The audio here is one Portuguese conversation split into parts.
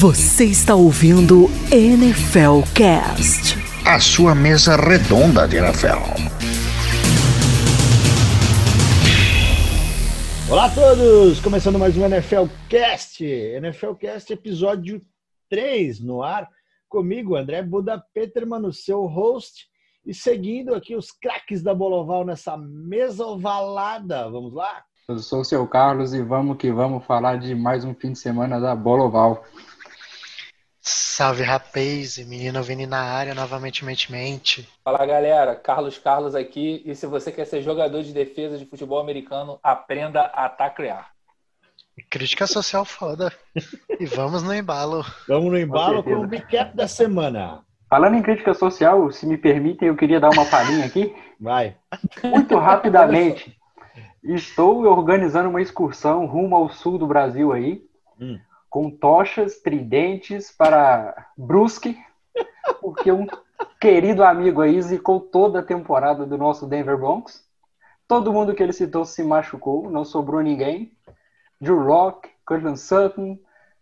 Você está ouvindo NFL Cast. A sua mesa redonda de NFL. Olá a todos! Começando mais um NFL Cast. NFL Cast episódio 3 no ar. Comigo, André Buda Peterman, o seu host. E seguindo aqui os craques da Boloval nessa mesa ovalada. Vamos lá? Eu sou o seu Carlos e vamos que vamos falar de mais um fim de semana da Boloval. Salve rapaz, menino Vini na área novamente mente mente. Fala galera, Carlos Carlos aqui e se você quer ser jogador de defesa de futebol americano, aprenda a taclear. Crítica social foda. e vamos no embalo. Vamos no embalo com, com o recap da semana. Falando em crítica social, se me permitem, eu queria dar uma palhinha aqui. Vai. Muito rapidamente. Estou organizando uma excursão rumo ao sul do Brasil aí. Hum com tochas, tridentes para Brusque, porque um querido amigo aí zicou toda a temporada do nosso Denver Broncos. Todo mundo que ele citou se machucou, não sobrou ninguém. Drew Rock, Cortland Sutton,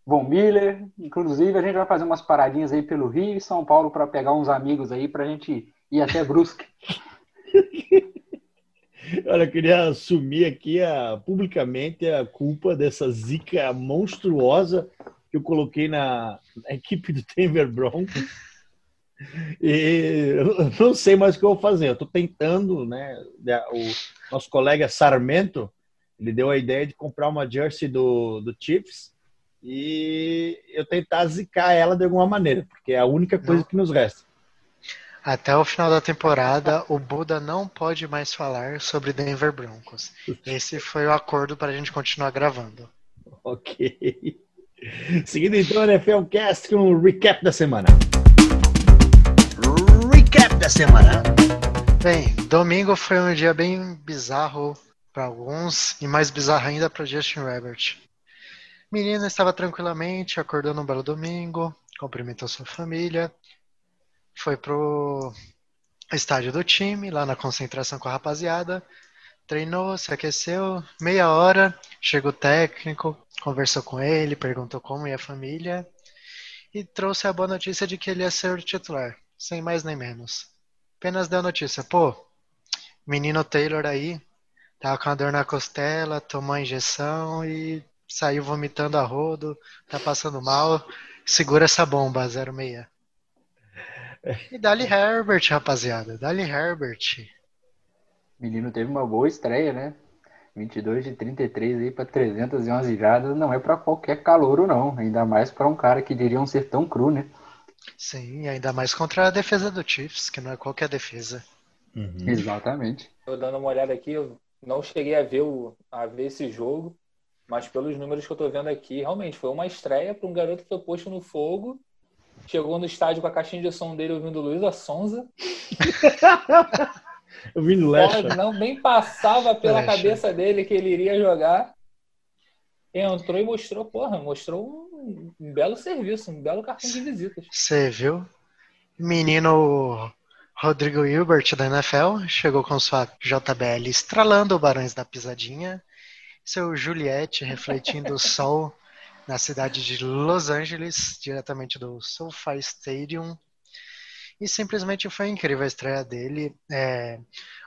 Von Miller, inclusive a gente vai fazer umas paradinhas aí pelo Rio e São Paulo para pegar uns amigos aí para a gente ir até Brusque. Olha, eu queria assumir aqui a, publicamente a culpa dessa zica monstruosa que eu coloquei na, na equipe do Denver Broncos. E eu não sei mais o que eu vou fazer. Eu estou tentando, né? O nosso colega Sarmento, ele deu a ideia de comprar uma jersey do, do Chiefs e eu tentar zicar ela de alguma maneira, porque é a única coisa não. que nos resta. Até o final da temporada, o Buda não pode mais falar sobre Denver Broncos. Esse foi o acordo para a gente continuar gravando. Ok. Seguindo então o NFL Cast com o recap da semana. Recap da semana. Bem, domingo foi um dia bem bizarro para alguns e mais bizarro ainda para Justin Herbert. Menina estava tranquilamente, acordou no belo domingo, cumprimentou sua família foi pro estádio do time, lá na concentração com a rapaziada, treinou, se aqueceu, meia hora, chegou o técnico, conversou com ele, perguntou como ia a família e trouxe a boa notícia de que ele ia ser o titular, sem mais nem menos. Apenas deu notícia, pô, menino Taylor aí, tava com a dor na costela, tomou a injeção e saiu vomitando a rodo, tá passando mal, segura essa bomba, 06. E Dali Herbert, rapaziada. Dali Herbert. O menino teve uma boa estreia, né? 22 de 33 aí para 311 jardas não é para qualquer calouro não, ainda mais para um cara que diriam ser tão cru, né? Sim, ainda mais contra a defesa do Chiefs, que não é qualquer defesa. Uhum. Exatamente. Tô dando uma olhada aqui, eu não cheguei a ver, o, a ver esse jogo, mas pelos números que eu tô vendo aqui, realmente foi uma estreia para um garoto que foi posto no fogo Chegou no estádio com a caixinha de som dele ouvindo Luísa Sonza. ouvindo Lecha. Não, nem passava pela Lecha. cabeça dele que ele iria jogar. Entrou e mostrou, porra, mostrou um, um belo serviço, um belo cartão de visitas. Você viu? Menino Rodrigo Hilbert da NFL chegou com sua JBL estralando o Barões da Pisadinha, seu Juliette refletindo o sol na cidade de Los Angeles, diretamente do SoFi Stadium. E simplesmente foi incrível a estreia dele. É,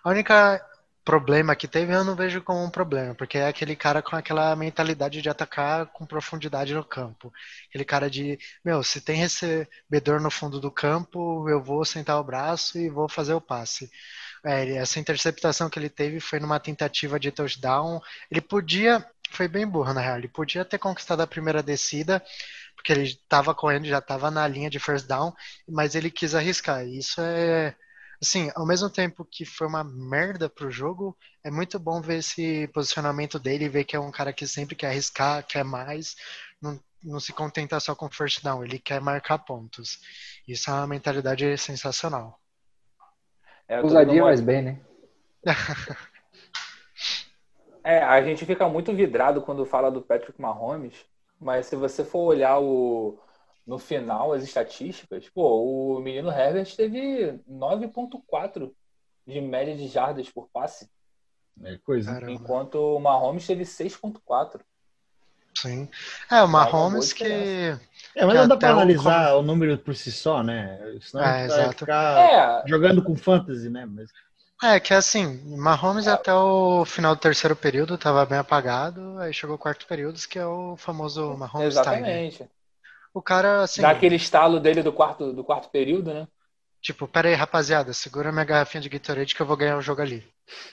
a única problema que teve eu não vejo como um problema, porque é aquele cara com aquela mentalidade de atacar com profundidade no campo. Aquele cara de, meu, se tem recebedor no fundo do campo, eu vou sentar o braço e vou fazer o passe. É, essa interceptação que ele teve foi numa tentativa de touchdown. Ele podia foi bem burro, na real. Ele podia ter conquistado a primeira descida, porque ele estava correndo, já estava na linha de first down, mas ele quis arriscar. E isso é. Assim, ao mesmo tempo que foi uma merda pro jogo, é muito bom ver esse posicionamento dele, ver que é um cara que sempre quer arriscar, quer mais, não, não se contenta só com first down, ele quer marcar pontos. Isso é uma mentalidade sensacional. É, Usadia mais bem, né? É, a gente fica muito vidrado quando fala do Patrick Mahomes, mas se você for olhar o, no final as estatísticas, pô, o menino Herbert teve 9.4 de média de jardas por passe. É coisa. Caramba. Enquanto o Mahomes teve 6.4. Sim. É, o Mahomes que É, mas não dá para analisar o... o... número por si só, né? Senão é, vai ficar é. jogando com fantasy, né? Mas... É, que assim, Mahomes até o final do terceiro período estava bem apagado, aí chegou o quarto período, que é o famoso Mahomes Exatamente. Time. O cara, assim... Dá aquele estalo dele do quarto, do quarto período, né? Tipo, pera aí, rapaziada, segura minha garrafinha de Gatorade que eu vou ganhar o jogo ali.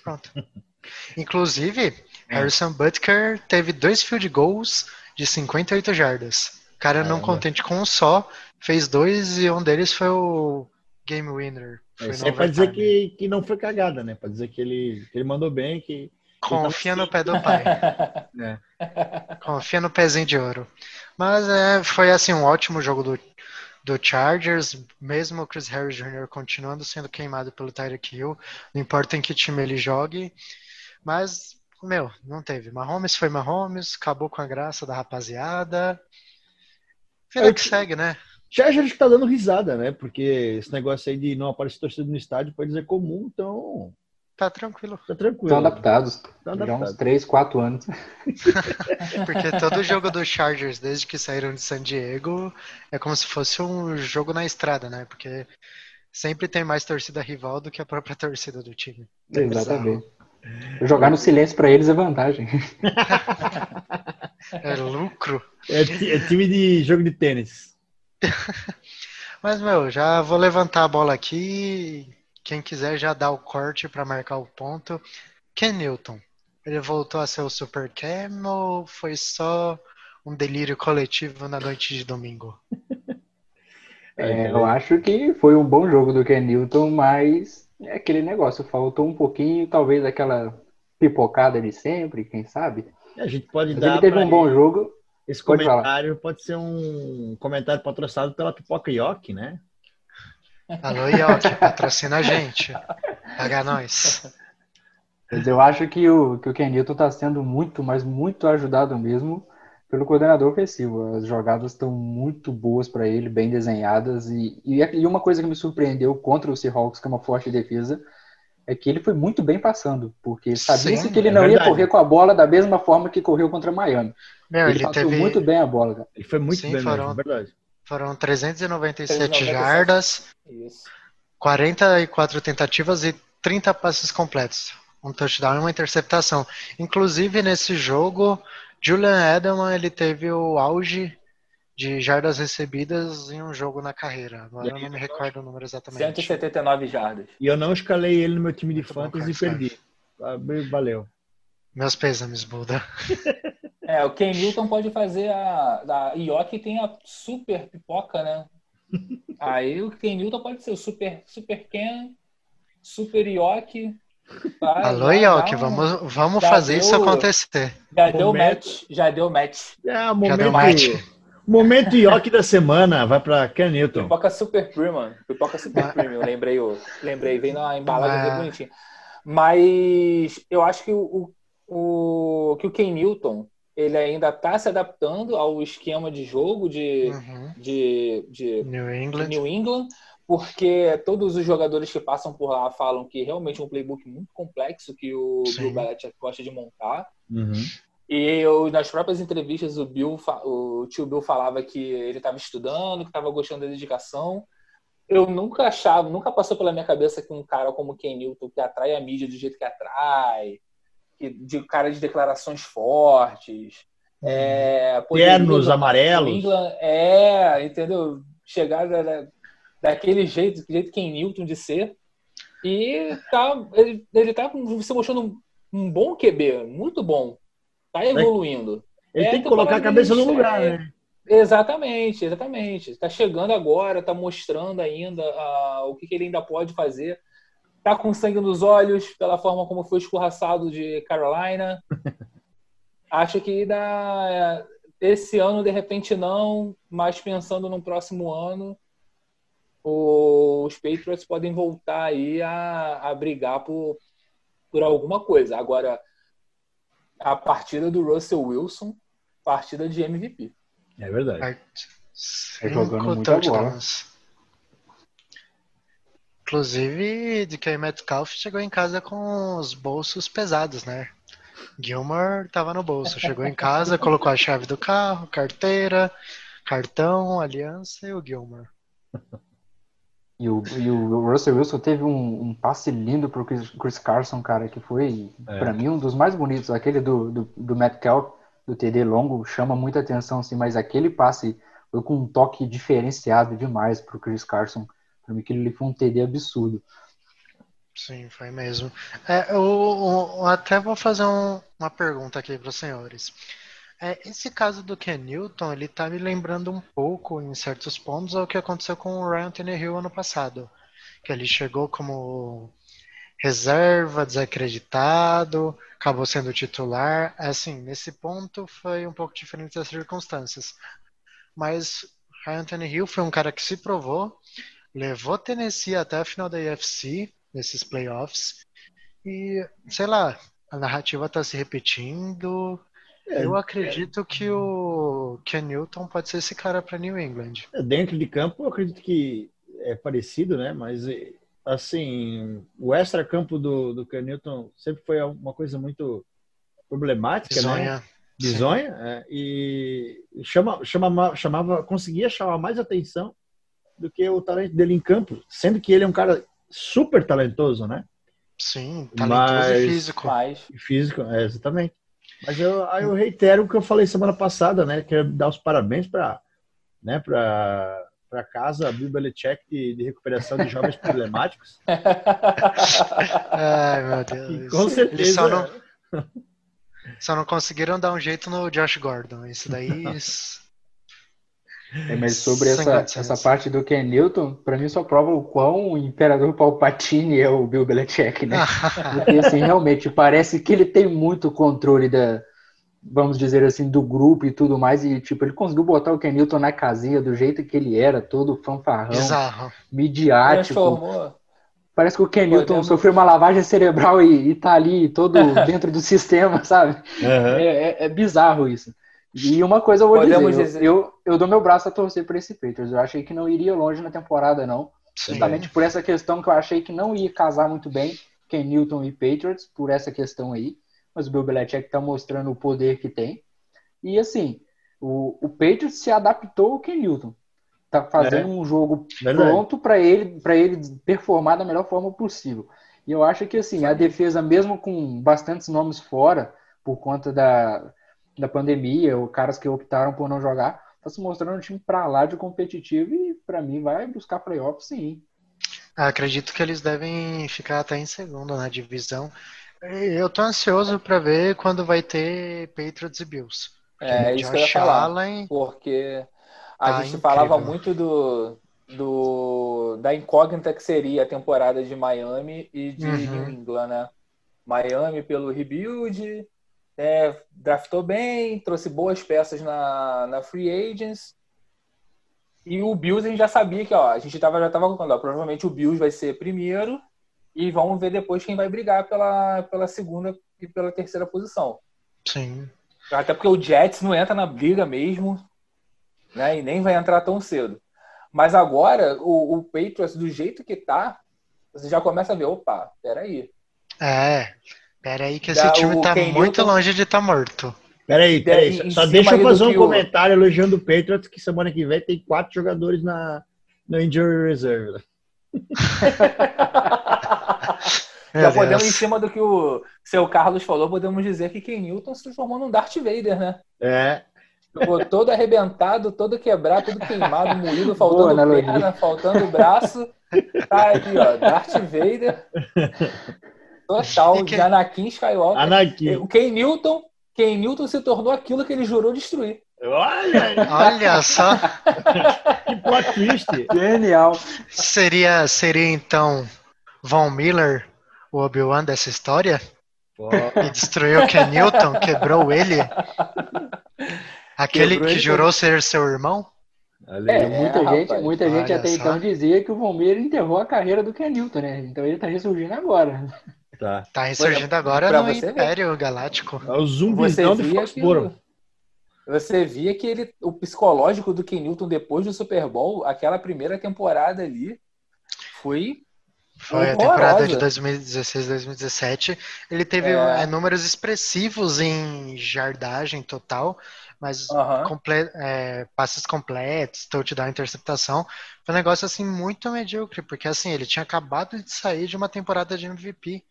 Pronto. Inclusive, é. Harrison Butker teve dois field goals de 58 jardas. O cara não contente com um só, fez dois e um deles foi o game winner. Foi Isso é pra dizer que, que não foi cagada, né? Pra dizer que ele, que ele mandou bem, que... Confia no pé do pai. é. Confia no pezinho de ouro. Mas é, foi assim um ótimo jogo do, do Chargers, mesmo o Chris Harris Jr. continuando sendo queimado pelo Tyreek Hill, não importa em que time ele jogue. Mas, meu, não teve. Mahomes foi Mahomes, acabou com a graça da rapaziada. Vida é, que segue, né? Já a gente tá dando risada, né? Porque esse negócio aí de não aparecer torcida no estádio pode ser comum, então. Tá tranquilo. Tá tranquilo. Estão adaptados. Estão adaptados. Já uns 3, 4 anos. Porque todo jogo dos Chargers, desde que saíram de San Diego, é como se fosse um jogo na estrada, né? Porque sempre tem mais torcida rival do que a própria torcida do time. Exatamente. Jogar no silêncio para eles é vantagem. É lucro. É, é time de jogo de tênis. Mas, meu, já vou levantar a bola aqui. Quem quiser já dá o corte para marcar o ponto. Ken Newton. Ele voltou a ser o Super Cam ou foi só um delírio coletivo na noite de domingo? É, eu acho que foi um bom jogo do Ken Newton, mas é aquele negócio, faltou um pouquinho, talvez aquela pipocada de sempre, quem sabe. A gente pode mas dar. Ele teve um bom jogo. Esse pode comentário falar. pode ser um comentário patrocinado pela Pipoca Yoki, né? Alô, Yoki, patrocina a gente. Paga nós. Mas eu acho que o, que o Kenilton está sendo muito, mas muito ajudado mesmo pelo coordenador ofensivo. As jogadas estão muito boas para ele, bem desenhadas. E, e, uma coisa que me surpreendeu contra o Seahawks, que é uma forte defesa, é que ele foi muito bem passando, porque sabia-se que ele é não verdade. ia correr com a bola da mesma forma que correu contra Miami. Meu, ele, ele teve... muito bem a bola. Cara. Ele foi muito Sim, bem, foram, mesmo, verdade. Foram 397 397 jardas, Isso. 44 tentativas e 30 passes completos. Um touchdown e uma interceptação. Inclusive, nesse jogo, Julian Edelman ele teve o auge de jardas recebidas em um jogo na carreira. Agora eu não me recordo o número exatamente. 179 jardas. E eu não escalei ele no meu time de Muito fantasy e perdi. Ah, valeu. Meus pêsames, Buda. É, o Ken Newton pode fazer a. A Ioki tem a super pipoca, né? Aí o Ken Newton pode ser o super, super Ken, super Ioki. Alô, Ioki, um... vamos, vamos fazer deu, isso acontecer. Já deu match. Já deu match. É, momento, já deu match. Momento Ioki da semana, vai para Ken Newton. Pipoca Super Premium. Pipoca Super Premium, lembrei, lembrei, vem na embalagem bem bonitinha. Mas eu acho que o, o, que o Ken Newton ele ainda está se adaptando ao esquema de jogo de, uhum. de, de, New England. de New England, porque todos os jogadores que passam por lá falam que realmente é um playbook muito complexo que o Sim. Bill Belichick gosta de montar. Uhum. E eu, nas próprias entrevistas, o Bill, o tio Bill falava que ele estava estudando, que estava gostando da dedicação. Eu nunca achava, nunca passou pela minha cabeça que um cara como Ken Newton, que atrai a mídia do jeito que atrai, de cara de declarações fortes. É, Ternos amarelos. England, é, entendeu? Chegar da, daquele jeito, jeito Ken Newton de ser. E tá, ele, ele tá se mostrando um, um bom QB, muito bom. Tá evoluindo. Ele é, tem que colocar a cabeça no lugar, é, né? Exatamente, exatamente. Está chegando agora, está mostrando ainda uh, o que, que, ele ainda pode fazer tá com sangue nos olhos pela forma como foi escorraçado de Carolina. Acho que dá, esse ano, de repente, não, mas pensando no próximo ano, os Patriots podem voltar aí a, a brigar por, por alguma coisa. Agora, a partida do Russell Wilson, partida de MVP. É verdade. É jogando muito bola. Inclusive, de que Metcalf chegou em casa com os bolsos pesados, né? Gilmore tava no bolso, chegou em casa, colocou a chave do carro, carteira, Cartão, Aliança e o Gilmore. E o, e o Russell Wilson teve um, um passe lindo pro Chris, Chris Carson, cara, que foi, É. pra mim, um dos mais bonitos. Aquele do, do, do Metcalf, do TD longo, chama muita atenção, assim, mas aquele passe foi com um toque diferenciado demais pro Chris Carson. Pra mim, aquele foi um TD absurdo. Sim, foi mesmo. É, eu, eu até vou fazer um- uma pergunta aqui para os senhores. É, esse caso do Ken Newton, ele tá me lembrando um pouco, em certos pontos, ao que aconteceu com o Ryan Tannehill ano passado. Que ele chegou como reserva, desacreditado, acabou sendo titular. Assim, nesse ponto foi um pouco diferente das circunstâncias. Mas Ryan Tannehill foi um cara que se provou, levou Tennessee até a final da AFC, nesses playoffs, e, sei lá, a narrativa tá se repetindo. É, Eu acredito que o Ken Newton pode ser esse cara para New England. Dentro de campo, eu acredito que é parecido, né? Mas, eh, assim, o extra-campo do, do Ken Newton sempre foi uma coisa muito problemática, né? Sonha. Bizonha. é, e chama, chama, chamava, conseguia chamar mais atenção do que o talento dele em campo, sendo que ele é um cara super talentoso, né? Sim, talentoso Mas- e físico. Mas Físico, é, exatamente. Mas eu, aí eu reitero o que eu falei semana passada, né? Quero dar os parabéns para né, para para casa Bill Belichick de, de recuperação de jovens problemáticos. Ai, meu E Deus. com Eles certeza. só não, só não conseguiram dar um jeito no Josh Gordon. Isso daí. É, mas sobre essa, essa parte do Ken Newton, pra mim só prova o quão o Imperador Palpatine é o Bill Belichick, né? Porque, assim, realmente, parece que ele tem muito controle da, vamos dizer assim, do grupo e tudo mais. E, tipo, ele conseguiu botar o Ken Newton na casinha do jeito que ele era, todo fanfarrão, Bizarro. midiático. transformou. Parece que o Ken Newton Podemos- sofreu uma lavagem cerebral e, e tá ali todo dentro do sistema, sabe? Aham. É, é- é bizarro isso. E uma coisa eu vou Podemos dizer, dizer- Eu, eu, eu dou meu braço a torcer por esse Patriots. Eu achei que não iria longe na temporada, não. Sim. Justamente por essa questão que eu achei que não ia casar muito bem Ken Newton e Patriots, por essa questão aí. Mas o Bill Belichick tá mostrando o poder que tem. E assim, o, o Patriots se adaptou ao Ken Newton. Tá fazendo um jogo Verdade. pronto para ele, para ele performar da melhor forma possível. E eu acho que assim, a defesa, mesmo com bastantes nomes fora, por conta da, da pandemia, ou caras que optaram por não jogar, tá se mostrando um time pra lá de competitivo e para mim vai buscar playoffs sim. Acredito que eles devem ficar até em segundo na divisão. Eu tô ansioso para ver quando vai ter Patriots e Bills. É isso que eu ia falar. Allen, Porque a Tá gente incrível. falava muito do, do da incógnita que seria a temporada de Miami e de Uhum. New England, né? Miami pelo rebuild, é, draftou bem, trouxe boas peças na, na free agents. E o Bills a gente já sabia que, ó, a gente tava, já tava colocando, ó, provavelmente o Bills vai ser primeiro e vamos ver depois quem vai brigar pela, pela segunda e pela terceira posição. sim. Até porque o Jets não entra na briga mesmo, né? E nem vai entrar tão cedo. Mas agora, o, o Patriots, do jeito que tá, você já começa a ver, opa, peraí. É. Pera aí que esse Dá time tá Ken muito Newton- longe de estar morto. Peraí, peraí. Em Só cima deixa eu aí fazer um comentário elogiando o Patriots, que semana que vem tem quatro jogadores na, no Injury Reserve. Já podemos, em cima do que o seu Carlos falou, podemos dizer que Ken Newton se transformou num Darth Vader, né? É. Ficou todo arrebentado, todo quebrado, todo queimado, moído, faltando analogia. perna, faltando braço. Tá aqui, ó, Darth Vader. Total, E que- de Anakin Skywalker. Anakin. O Ken Newton, Ken Newton se tornou aquilo que ele jurou destruir. Olha, Olha só, que plot twist. Genial. seria, seria então Von Miller o Obi-Wan dessa história? Pô, E destruiu Ken Newton, quebrou ele? Aquele Quebrou que ele jurou ser seu irmão? É, aí. muita rapaz. gente, muita gente até só. então dizia que o Von Miller enterrou a carreira do Ken Newton, né? Então ele tá ressurgindo agora. Tá. Tá ressurgindo agora no você ver. Império Galáctico. É o Você zumbizão de via que Foxborough. você via que ele, o psicológico do Ken Newton depois do Super Bowl, aquela primeira temporada ali, foi Foi a temporada de 2016, 2017. Ele teve é. É, números expressivos em jardagem total, mas comple é, passes completos, touchdown, interceptação. Foi um negócio assim muito medíocre, porque assim, ele tinha acabado de sair de uma temporada de MVP.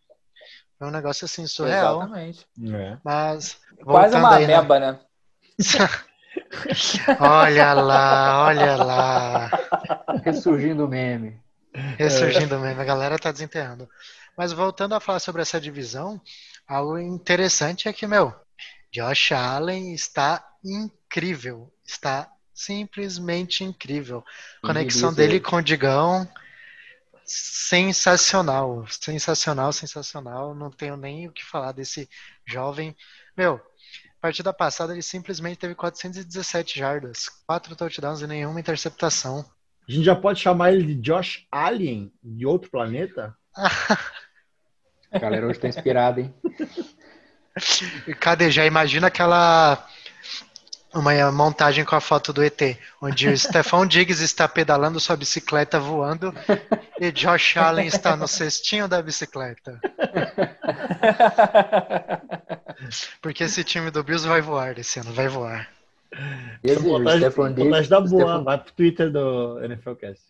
Foi um negócio assim surreal. Exatamente. É. Mas. Quase uma aí, meba, né? olha lá, olha lá. Ressurgindo o meme. Ressurgindo é. mesmo, a galera tá desenterrando. Mas voltando a falar sobre essa divisão, algo interessante é que, meu, Josh Allen está incrível. Está simplesmente incrível. Conexão dele com o Digão, sensacional. Sensacional, sensacional. Não tenho nem o que falar desse jovem. Meu, partida passada ele simplesmente teve 417 jardas, 4 touchdowns e nenhuma interceptação. A gente já pode chamar ele de Josh Alien, de outro planeta? A galera hoje tá inspirada, hein? Cadê? Já imagina aquela uma montagem com a foto do ET, onde o Stefan Diggs está pedalando sua bicicleta voando e Josh Allen está no cestinho da bicicleta. Porque esse time do Bills vai voar esse ano, vai voar. Esse, montagem, Diggs, da boa, Stefan... vai pro Twitter do NFLcast.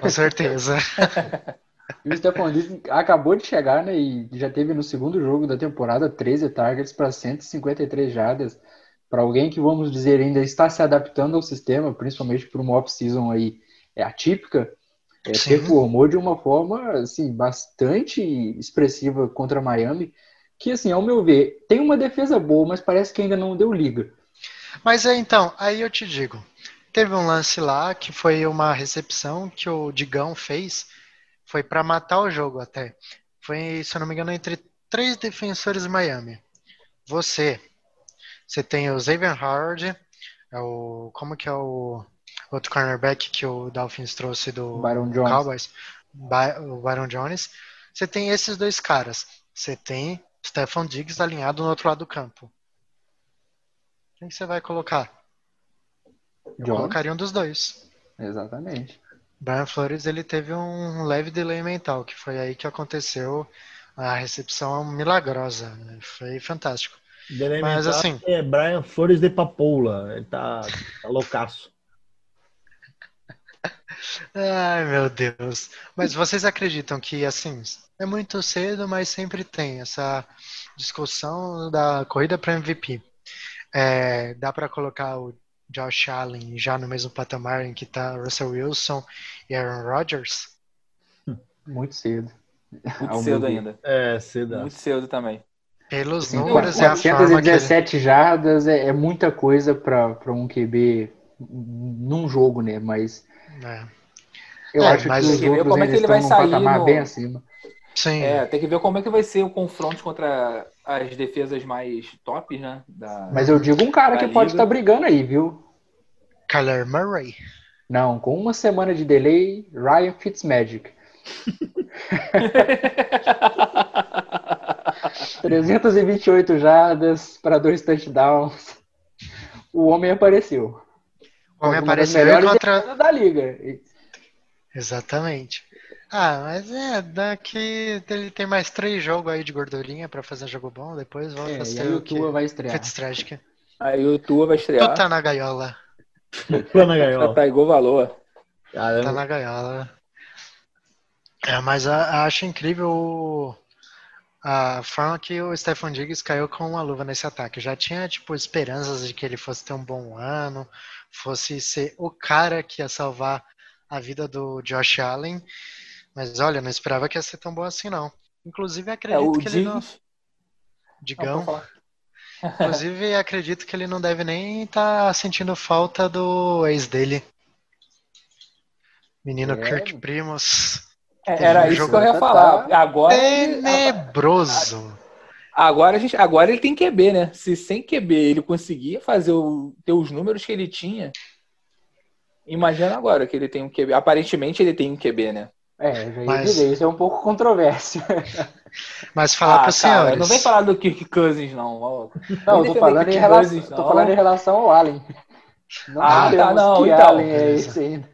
Com certeza. E o Stefan Diggs acabou de chegar, né? E já teve no segundo jogo da temporada 13 targets para 153 jardas. Para alguém que, vamos dizer, ainda está se adaptando ao sistema, principalmente por uma off-season aí é, atípica, é, performou de uma forma assim, bastante expressiva contra Miami, que, assim, ao meu ver, tem uma defesa boa, mas parece que ainda não deu liga. Mas é, então, aí eu te digo, teve um lance lá que foi uma recepção que o Digão fez, foi para matar o jogo até. Foi, se eu não me engano, entre três defensores de Miami. Você, você tem o Xavier Howard, é o, como que é o outro cornerback que o Dolphins trouxe do Byron Jones. Cowboys, By, o Byron Jones. Você tem esses dois caras. Você tem Stefan Diggs alinhado no outro lado do campo. Quem você vai colocar? Eu colocaria um dos dois. Exatamente. Brian Flores ele teve um leve delay mental, que foi aí que aconteceu a recepção milagrosa. Né? Foi fantástico. Mas assim. É Brian Flores de Papoula. Ele tá, tá loucaço. Ai, meu Deus. Mas vocês acreditam que, assim, é muito cedo, mas sempre tem essa discussão da corrida para MVP. É, dá para colocar o Josh Allen já no mesmo patamar em que está Russell Wilson e Aaron Rodgers? Muito cedo. Muito cedo ainda. É, cedo. Muito cedo também. Pelos números, é a 417 ele... jardas é, é, muita coisa para um QB num jogo, né? Mas é. eu é, acho mas que os outros como é que ele vai sair patamar no... bem acima. Sim. É, tem que ver como é que vai ser o confronto contra as defesas mais top, né? Da, Mas eu digo um cara que liga. pode estar tá brigando aí, viu? Kyler Murray. Não, com uma semana de delay, Ryan Fitzmagic. 328 jardas para dois touchdowns. O homem apareceu. O homem apareceu contra da liga. Exatamente. Ah, mas é, daqui ele tem mais três jogos aí de gordurinha pra fazer jogo bom, depois volta é, a ser aí o Tua vai estrear. Aí o Tua vai estrear. Tu tá na gaiola. tá na gaiola. Tá igual valor. Caramba. Tá na gaiola. É, mas a, acho incrível a forma que o Stefan Diggs caiu com uma luva nesse ataque. Eu já tinha, tipo, esperanças de que ele fosse ter um bom ano, fosse ser o cara que ia salvar a vida do Josh Allen. Mas olha, não esperava que ia ser tão bom assim, não. Inclusive, acredito é, que ele não. Digão. Não, Inclusive, acredito que ele não deve nem estar tá sentindo falta do ex dele. Menino é. Kirk Primos. É, era isso que eu ia falar. Agora. Tenebroso. Agora, a gente, agora ele tem QB, né? Se sem QB ele conseguia fazer o, ter os números que ele tinha, imagina agora que ele tem um QB. Aparentemente ele tem um QB, né? É, mas... dizer, isso é um pouco controverso. Mas falar ah, para os senhores. Não vem falar do Kirk Cousins, não. Não, tô falando, em relação, tô falando em relação ao Allen. Não ah, tá, não, então. Allen é esse ainda.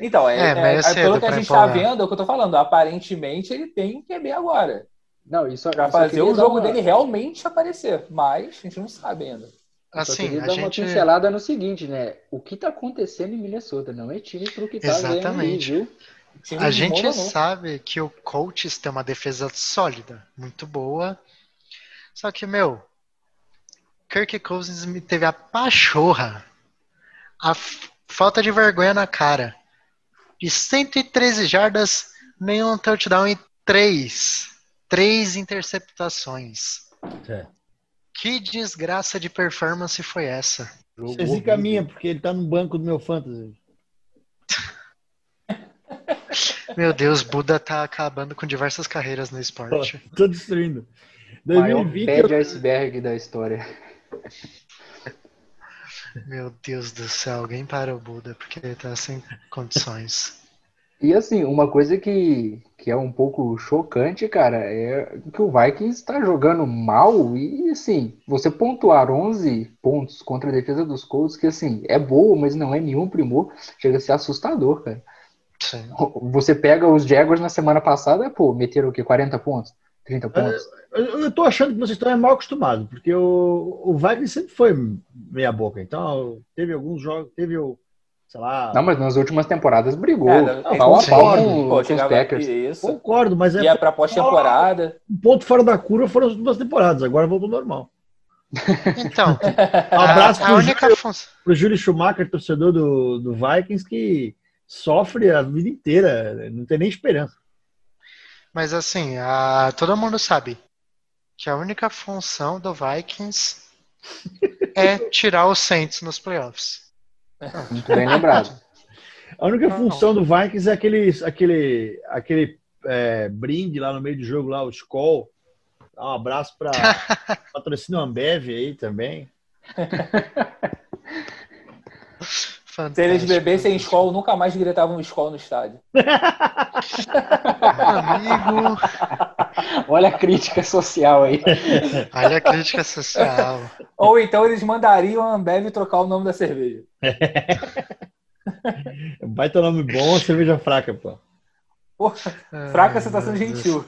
Então, é, É, é, é é cedo pelo que a gente tá empolgar. vendo, é o que eu tô falando. Aparentemente, ele tem QB agora. Não, isso Pra fazer o jogo uma- dele realmente aparecer. Mas a gente não sabe ainda. Assim, a dar uma gente. pincelada no seguinte, né? O que tá acontecendo em Minnesota não é time pro que tá ganhando ali, Exatamente. viu? O time A gente desmoronou. sabe que o Colts tem uma defesa sólida, muito boa. Só que, meu, Kirk Cousins me teve a pachorra, a falta de vergonha na cara. De 113 jardas, nenhum touchdown e três, três interceptações. É. Que desgraça de performance foi essa? Você zica horrível. minha, porque ele tá no banco do meu fantasy. Meu Deus, Buda tá acabando com diversas carreiras no esporte. Tô destruindo. Maior 2020 bad eu- iceberg da história. Meu Deus do céu, alguém para o Buda, porque ele tá sem condições. E assim, uma coisa que, que é um pouco chocante, cara, é que o Vikings está jogando mal e assim, você pontuar 11 pontos contra a defesa dos Colts, que assim, é boa, mas não é nenhum primor, chega a ser assustador, cara. Sim. Você pega os Jaguars na semana passada, pô, meteram o quê? 40 pontos? 30 pontos? Eu, eu tô achando que vocês estão mal acostumados, porque o, o Vikings sempre foi meia boca. Então, teve alguns jogos, teve o, sei lá. Não, mas nas últimas temporadas brigou É, não, pau a pau com, Pô, com os Packers. isso. Concordo, mas é Ia pra pós-temporada. um ponto fora da curva foram as duas temporadas, agora voltou ao normal. Então, Um abraço a, a pro, Júlio, função. pro Júlio Schumacher, torcedor do, do Vikings, que sofre a vida inteira, não tem nem esperança. Mas assim, a, todo mundo sabe que a única função do Vikings é tirar os Saints nos playoffs. Muito bem lembrado. A única Não, função do Vikings é aquele, aquele, aquele é, brinde lá no meio do jogo, lá, o Skoll. Um abraço para patrocínio Ambev aí também. Se eles Fantástico. bebessem escola, nunca mais gritavam escola no estádio. Amigo, Olha a crítica social aí. olha a crítica social. Ou então eles mandariam a Ambev trocar o nome da cerveja. Baita nome bom, cerveja fraca, pô. Porra, fraca você tá sendo Ai, gentil.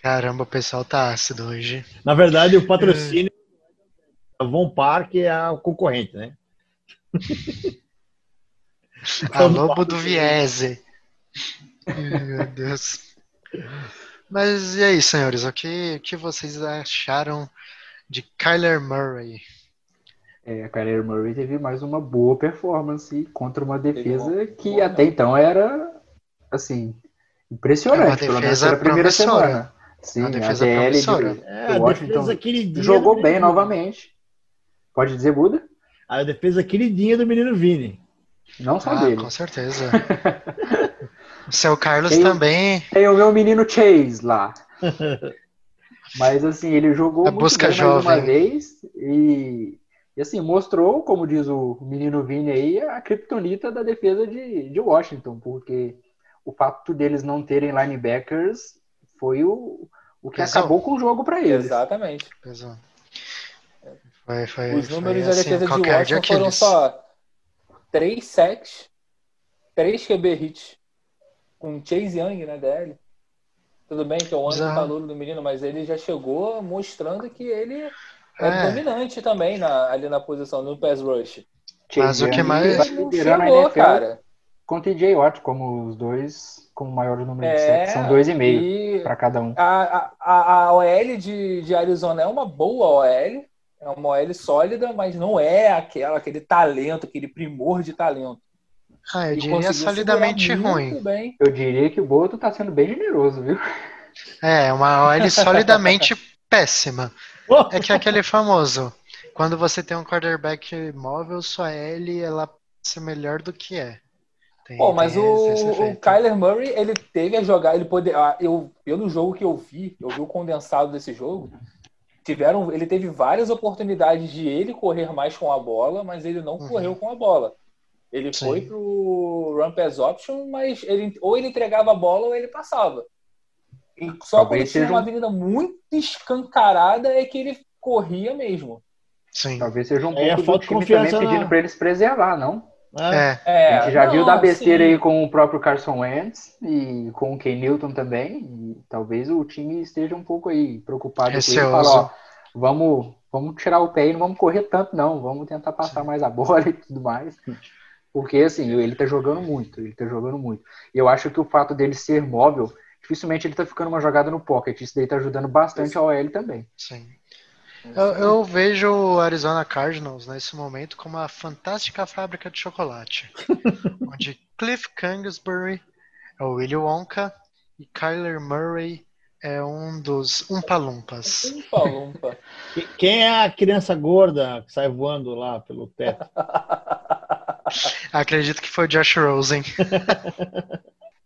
Caramba, o pessoal tá ácido hoje. Na verdade, o patrocínio a Von Park é a concorrente, né? A Lobo do Viese. Ai, Meu Deus. Mas e aí, senhores? O que, o que vocês acharam de Kyler Murray? É, a Kyler Murray teve mais uma boa performance contra uma defesa uma que boa- até então era, assim, impressionante, pelo menos defesa pela primeira promissora. semana. Sim, a defesa DL promissora. de, É, a Washington defesa jogou bem novamente. Pode dizer, Buda? A defesa queridinha do menino Vini. Não só Ah, dele. com certeza. O seu Carlos Tem- também. Tem o meu menino Chase lá. Mas assim, ele jogou A muito busca bem mais uma jovem. vez e, e, assim, mostrou, como diz o menino Vini aí, a criptonita da defesa de, de Washington, porque o fato deles não terem linebackers foi o, o que Pesou. acabou com o jogo para eles. Exatamente. Pesou. Foi, foi, Os foi números da assim, defesa de calcanhar de Washington foram só 3 sacks, 3 QB hits com Chase Young na DL. Tudo bem que é o ano de calor do menino, mas ele já chegou mostrando que ele é, É. dominante também na- ali na posição, no pass rush. Mas o que Young mais- vai liderando a chegou, NFL cara. com TJ Watt como os dois com o maior número de É, sacks. São dois e meio para cada um. a, a, a a OL de, de Arizona é uma boa OL, é uma OL sólida, mas não é aquela, aquele talento, aquele primor de talento. Ah, eu E diria solidamente ruim. Bem. Eu diria que o Boto tá sendo bem generoso, viu? É, uma OL solidamente péssima. É que é aquele famoso. Quando você tem um quarterback móvel, sua L ela ser melhor do que é. Tem- Pô, mas o, o. Kyler Murray, ele teve a jogar, ele poder, ah, eu pelo jogo que eu vi, eu vi o condensado desse jogo, tiveram, ele teve várias oportunidades de ele correr mais com a bola, mas ele não Uhum. correu com a bola. Ele Sim. foi pro run pass option, mas ele ou ele entregava a bola ou ele passava. E só Talvez quando tinha seja uma um- avenida muito escancarada é que ele corria mesmo. Sim. Talvez seja um É pouco do falta de time confiança também pedindo na- para eles preservar, não? É. É, a gente já não, viu dar besteira sim. aí com o próprio Carson Wentz e com o Ken Newton também. E talvez o time esteja um pouco aí preocupado com isso. e Receoso. Fala, ó, vamos, vamos tirar o pé e não vamos correr tanto, não. Vamos tentar passar mais a bola e tudo mais. Porque, assim, ele tá jogando muito. Ele tá jogando muito. E eu acho que o fato dele ser móvel, dificilmente ele tá ficando uma jogada no pocket. Isso daí tá ajudando bastante a OL também. Sim. Eu, eu vejo o Arizona Cardinals nesse momento como uma fantástica fábrica de chocolate, onde Cliff Kingsbury é o Willy Wonka e Kyler Murray é um dos Umpalumpas. Umpa, lumpa. Que- Quem é a criança gorda que sai voando lá pelo teto? Acredito que foi o Josh Rosen.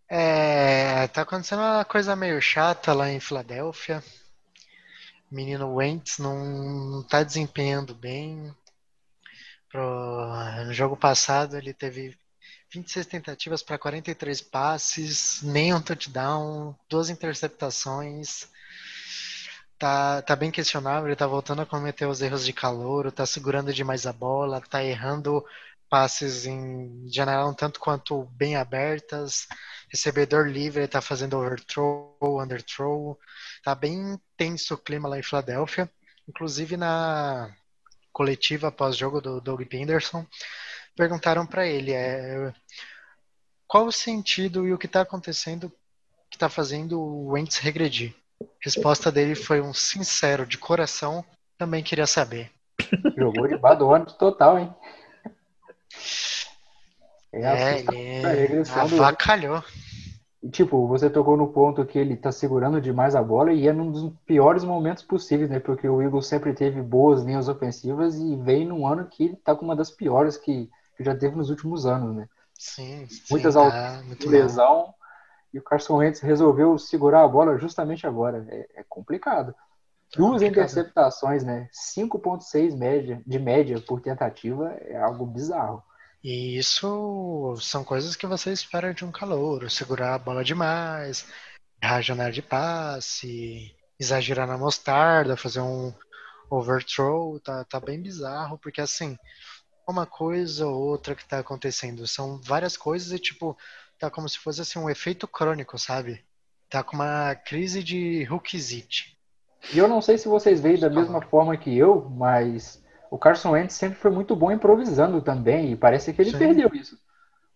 É, tá acontecendo uma coisa meio chata lá em Filadélfia. Menino Wentz não, não tá desempenhando bem. Pro- no jogo passado ele teve 26 tentativas para 43 passes, nenhum touchdown, duas interceptações. Tá, tá bem questionável, ele tá voltando a cometer os erros de calor, tá segurando demais a bola, tá errando passes em geral um tanto quanto bem abertas, recebedor livre, ele tá fazendo overthrow, underthrow, tá bem tenso o clima lá em Filadélfia, inclusive na coletiva pós-jogo do Doug Peterson, perguntaram para ele é, qual o sentido e o que está acontecendo que está fazendo o Wentz regredir. Resposta dele foi um sincero de coração, também queria saber. Jogou de do ônibus total, hein? É, É, assustador ele a regressão do avacalhou. Tipo, você tocou no ponto que ele tá segurando demais a bola e é num dos piores momentos possíveis, né? Porque o Eagles sempre teve boas linhas ofensivas e vem num ano que ele tá com uma das piores que, que já teve nos últimos anos, né? Sim, sim, Muitas tá muito mal. Lesão e o Carson Wentz resolveu segurar a bola justamente agora. É, é complicado. Duas complicado. interceptações, né? 5.6 média, de média por tentativa é algo bizarro. E isso são coisas que você espera de um calouro, segurar a bola demais, errar a janela de passe, exagerar na mostarda, fazer um overthrow, tá, tá bem bizarro, porque assim, uma coisa ou outra que tá acontecendo, são várias coisas e tipo, tá como se fosse assim um efeito crônico, sabe? Tá com uma crise de Hulkzite. E eu não sei se vocês veem da mesma forma que eu, mas o Carson Wentz sempre foi muito bom improvisando também, e parece que ele Sim. perdeu isso.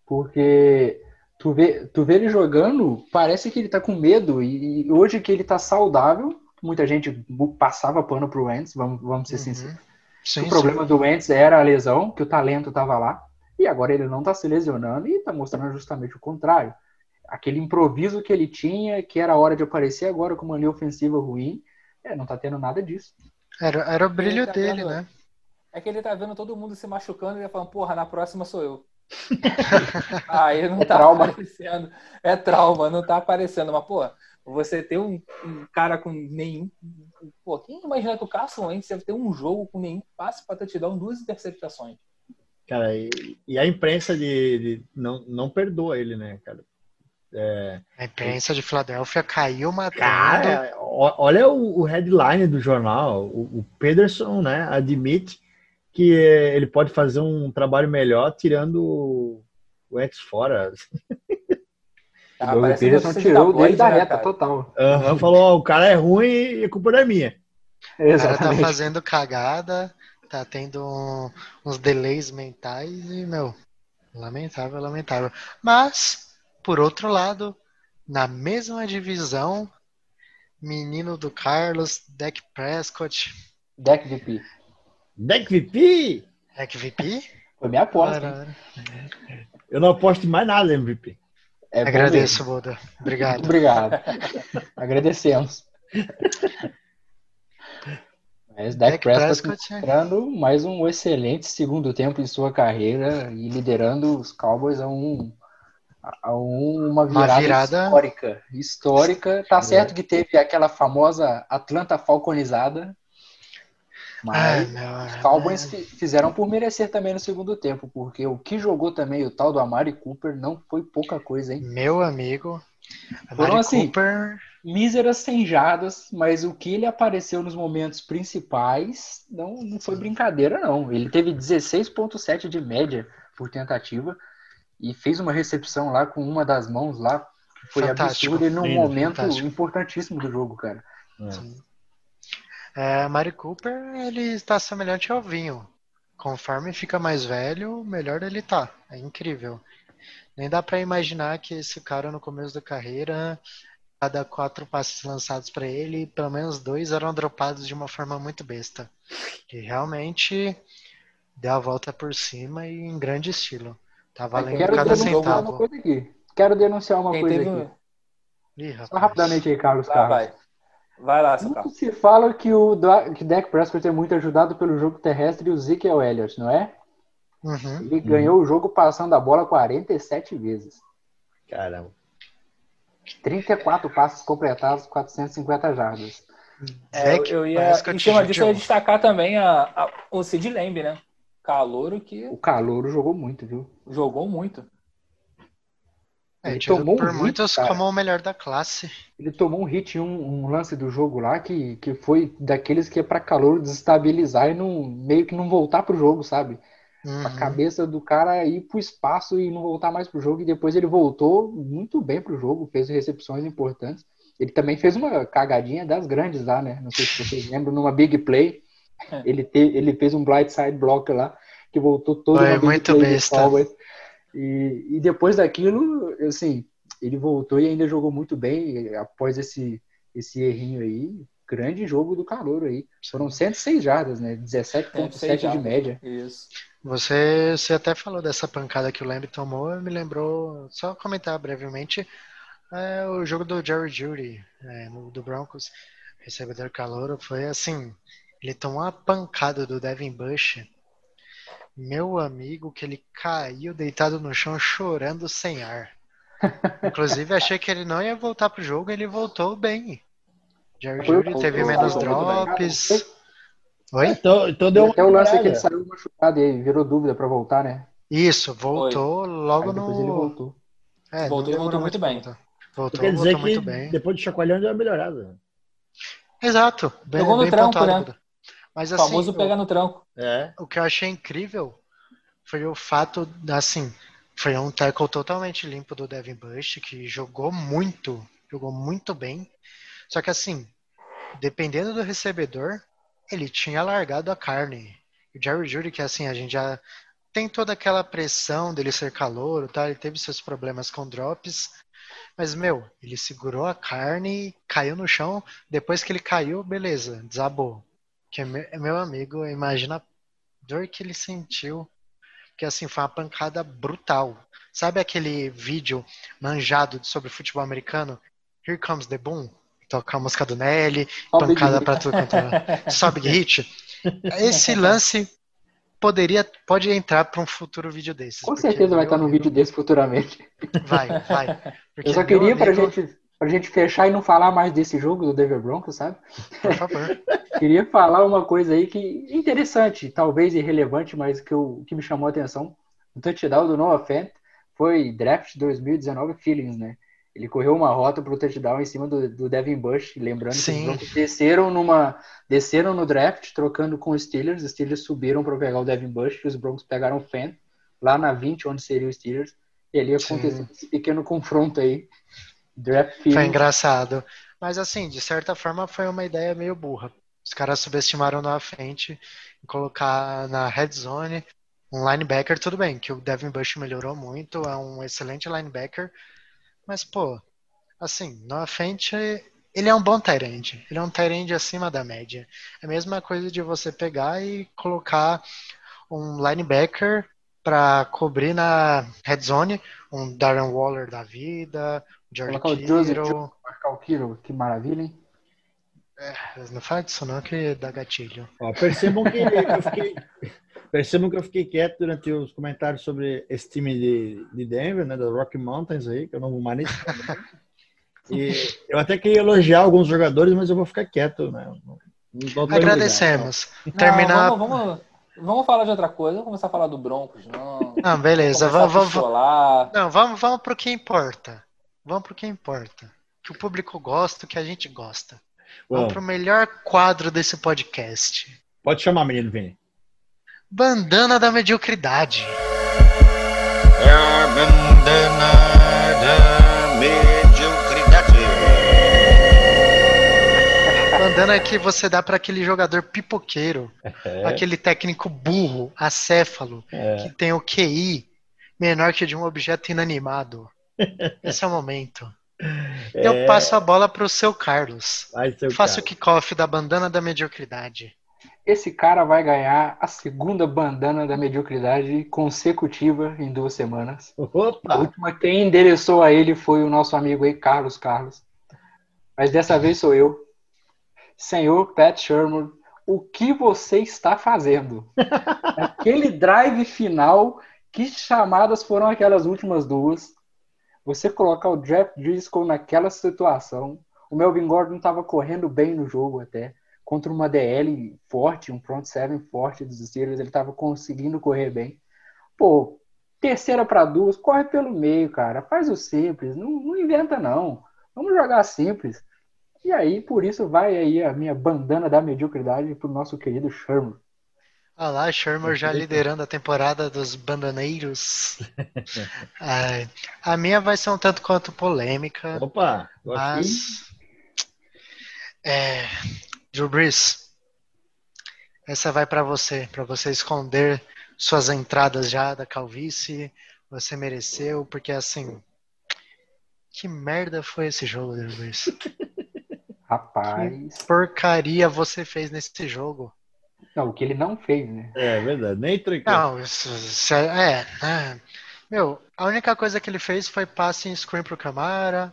Porque tu vê, tu vê ele jogando, parece que ele tá com medo, e, e hoje que ele tá saudável, muita gente passava pano pro Wentz, vamos, vamos ser Uhum. sinceros. Sim, o problema do Wentz era a lesão, que o talento tava lá, e agora ele não tá se lesionando e tá mostrando justamente o contrário. Aquele improviso que ele tinha, que era a hora de aparecer agora com uma linha ofensiva ruim, é, não tá tendo nada disso. sim. Era, era o brilho tá dele, vendo- né? É que ele tá vendo todo mundo se machucando e ele falando, porra, na próxima sou eu. Aí não É tá trauma. aparecendo. É trauma, não tá aparecendo. Mas, pô, você ter um, um cara com nenhum. Pô, quem imagina que o Carson Wentz deve ter um jogo com nenhum passe pra touchdown, duas interceptações? Cara, e, e a imprensa de, de- não, não perdoa ele, né, cara? A imprensa de Filadélfia caiu matando. Cara, olha o, o headline do jornal. O, o Pederson, né, admite que ele pode fazer um trabalho melhor tirando o Wentz fora. Tá, o notícia de tirou tabloide, dele da né, reta cara? total. Aham, falou, ó, o cara é ruim e a culpa não é minha. O cara tá Exatamente. fazendo cagada, tá tendo um- uns delays mentais e, meu, lamentável, lamentável. Mas, por outro lado, na mesma divisão, menino do Carlos, Dak Prescott, Deck VP. Deck VP? Dak VP? Foi minha aposta. hein? Eu não aposto em mais nada MVP. É Agradeço. Buda. Muito Obrigado. obrigado. Agradecemos. Mas Dak Prescott Prescott, é. mais um excelente segundo tempo em sua carreira e liderando os Cowboys a, um, a um- uma virada, virada. histórica. Histórica. Tá certo que teve aquela famosa Atlanta Falconizada, mas meu, os Cowboys fi- fizeram por merecer também no segundo tempo, porque o que jogou também o tal do Amari Cooper não foi pouca coisa, hein? Meu amigo, Foram Mari assim. Cooper míseras 100 jardas, mas o que ele apareceu nos momentos principais não, não foi brincadeira, não. Ele teve 16,7 de média por tentativa e fez uma recepção lá com uma das mãos lá. Foi Fantástico. absurdo e num Lindo, momento fantástico. importantíssimo do jogo, cara. É. É, Mari Cooper, ele está semelhante ao vinho. Conforme fica mais velho, melhor ele tá. É incrível. Nem dá para imaginar que esse cara no começo da carreira cada quatro passes lançados para ele, pelo menos dois eram dropados de uma forma muito besta. E realmente deu a volta por cima e em grande estilo. Tá valendo Quero cada centavo. Uma coisa aqui. Quero denunciar uma Quem coisa teve... aqui. Ih, Só rapidamente aí, Carlos ah, Vai. Vai lá, Muito se fala que o que Dak Prescott é muito ajudado pelo jogo terrestre e o Ezekiel Elliott, não é? Uhum. Ele uhum. ganhou o jogo passando a bola 47 vezes. Caramba. 34 passes completados, 450 jardas. É, eu, eu ia, em cima disso, eu ia destacar também a, a, o Sid Lamb, né? Calouro que. O Calouro jogou muito, viu? Jogou muito. É, ele tomou por um muitos hit, como o melhor da classe. Ele tomou um hit em um, um, lance do jogo lá que, que foi daqueles que é para calor desestabilizar e não, meio que não voltar pro jogo, sabe? Uhum. A cabeça do cara ir pro espaço e não voltar mais pro jogo. E depois ele voltou muito bem pro jogo, fez recepções importantes. Ele também fez uma cagadinha das grandes lá, né? Não sei se vocês lembram, numa big play. É. Ele, te, ele fez um blindside block lá, que voltou todo Foi muito besta. E, e depois daquilo, assim, ele voltou e ainda jogou muito bem após esse, esse errinho aí. Grande jogo do calor aí. Foram 106 jardas, né? 17,7 de média. Isso. Você, você até falou dessa pancada que o Lamb tomou, me lembrou, só comentar brevemente, é, o jogo do Jerry Judy, é, do Broncos, recebedor calouro, foi assim, ele tomou uma pancada do Devin Bush, meu amigo, que ele caiu deitado no chão chorando sem ar. Inclusive, achei que ele não ia voltar pro jogo, ele voltou bem. Jerry Judy teve menos drops. Oi? Então, então deu Até o lance que ele saiu machucado e aí virou dúvida para voltar, né? Isso, voltou Foi. logo aí depois no. Ele voltou. É, voltou e voltou muito bem. Voltou, quer dizer voltou que muito bem. depois de chacoalhando deu uma melhorada. Exato. Bem, Pegou no bem pontuado, né? Mas, assim, o famoso pega no tranco. É. O que eu achei incrível foi o fato, assim, foi um tackle totalmente limpo do Devin Bush, que jogou muito, jogou muito bem. Só que assim, dependendo do recebedor, ele tinha largado a carne. O Jerry Judy, que assim, a gente já tem toda aquela pressão dele ser calouro, tá? Ele teve seus problemas com drops, mas meu, ele segurou a carne, caiu no chão. Depois que ele caiu, beleza, desabou. Que é meu amigo, imagina a dor que ele sentiu, que assim foi uma pancada brutal. Sabe aquele vídeo manjado sobre futebol americano? Here comes the boom tocar a música do Nelly, pancada para tudo quanto é. Sobe hit. Esse lance poderia, pode entrar para um futuro vídeo desses. Com certeza vai estar num vídeo desse futuramente. Vai, vai. Eu só queria para amigo... gente pra gente fechar e não falar mais desse jogo do Denver Broncos, sabe? Por favor. Queria falar uma coisa aí que interessante, talvez irrelevante, mas que, eu, que me chamou a atenção. O touchdown do Noah Fent foi draft 2019 Feelings, né? Ele correu uma rota para o touchdown em cima do, do Devin Bush, lembrando Sim. que os Broncos desceram numa desceram no draft trocando com os Steelers, os Steelers subiram para pegar o Devin Bush, e os Broncos pegaram o Fan lá na 20, onde seria o Steelers, e ali aconteceu Sim. esse pequeno confronto aí. Draft foi engraçado. Mas assim, de certa forma foi uma ideia meio burra. Os caras subestimaram na frente e colocar na red zone um linebacker, tudo bem, que o Devin Bush melhorou muito, é um excelente linebacker, mas, pô, assim, na frente, ele é um bom Tyrande. Ele é um Tyrande acima da média. É a mesma coisa de você pegar e colocar um linebacker para cobrir na red zone, um Darren Waller da vida, um George Kittle. Marcar o Kittle, que maravilha, hein? É, não faz isso não que dá gatilho. Ó, percebam que eu fiquei, Percebam que eu fiquei quieto durante os comentários sobre esse time de, de Denver, né, da Rocky Mountains aí, que eu não vou mais E eu até queria elogiar alguns jogadores, mas eu vou ficar quieto, né? Agradecemos. Não, Terminar. Vamos, vamos, vamos, falar de outra coisa. Vamos começar a falar do Broncos, não. Não, beleza. Vamos, vamos, não, vamos, vamos pro que importa. Vamos pro que importa. que o público gosta, que a gente gosta. Vamos pro melhor quadro desse podcast. pode chamar, menino Vini. Bandana da mediocridade. É a bandana da mediocridade. Bandana que você dá para aquele jogador pipoqueiro, É, aquele técnico burro, acéfalo, é. que tem o QI menor que de um objeto inanimado. Esse é o momento. Eu É, passo a bola pro seu Carlos. vai ser o Faça o kickoff da bandana da mediocridade. Esse cara vai ganhar a segunda bandana da mediocridade consecutiva em duas semanas. A Opa! última quem endereçou a ele foi o nosso amigo aí, Carlos Carlos. Mas dessa vez sou eu. Senhor Pat Sherman, o que você está fazendo? Aquele drive final, que chamadas foram aquelas últimas duas? Você colocar o Jeff Driscoll naquela situação. O Melvin Gordon estava correndo bem no jogo até. Contra uma DL forte, um front seven forte dos Steelers, ele estava conseguindo correr bem. Pô, terceira para duas, corre pelo meio, cara. Faz o simples, não, não inventa não. Vamos jogar simples. E aí, por isso, vai aí a minha bandana da mediocridade pro nosso querido Sherman. Olha lá, Shermer já liderando a temporada dos bandaneiros. Ai, a minha vai ser um tanto quanto polêmica, Opa! mas. É, Drew Brees, essa vai pra você, pra você esconder suas entradas já da calvície. Você mereceu, porque assim. Que merda foi esse jogo, Drew Brees? Rapaz. Porcaria você fez nesse jogo. Não, o que ele não fez, né? É verdade, nem trancou. Não, isso, isso é, é, é. Meu, a única coisa que ele fez foi passe em screen pro Camara,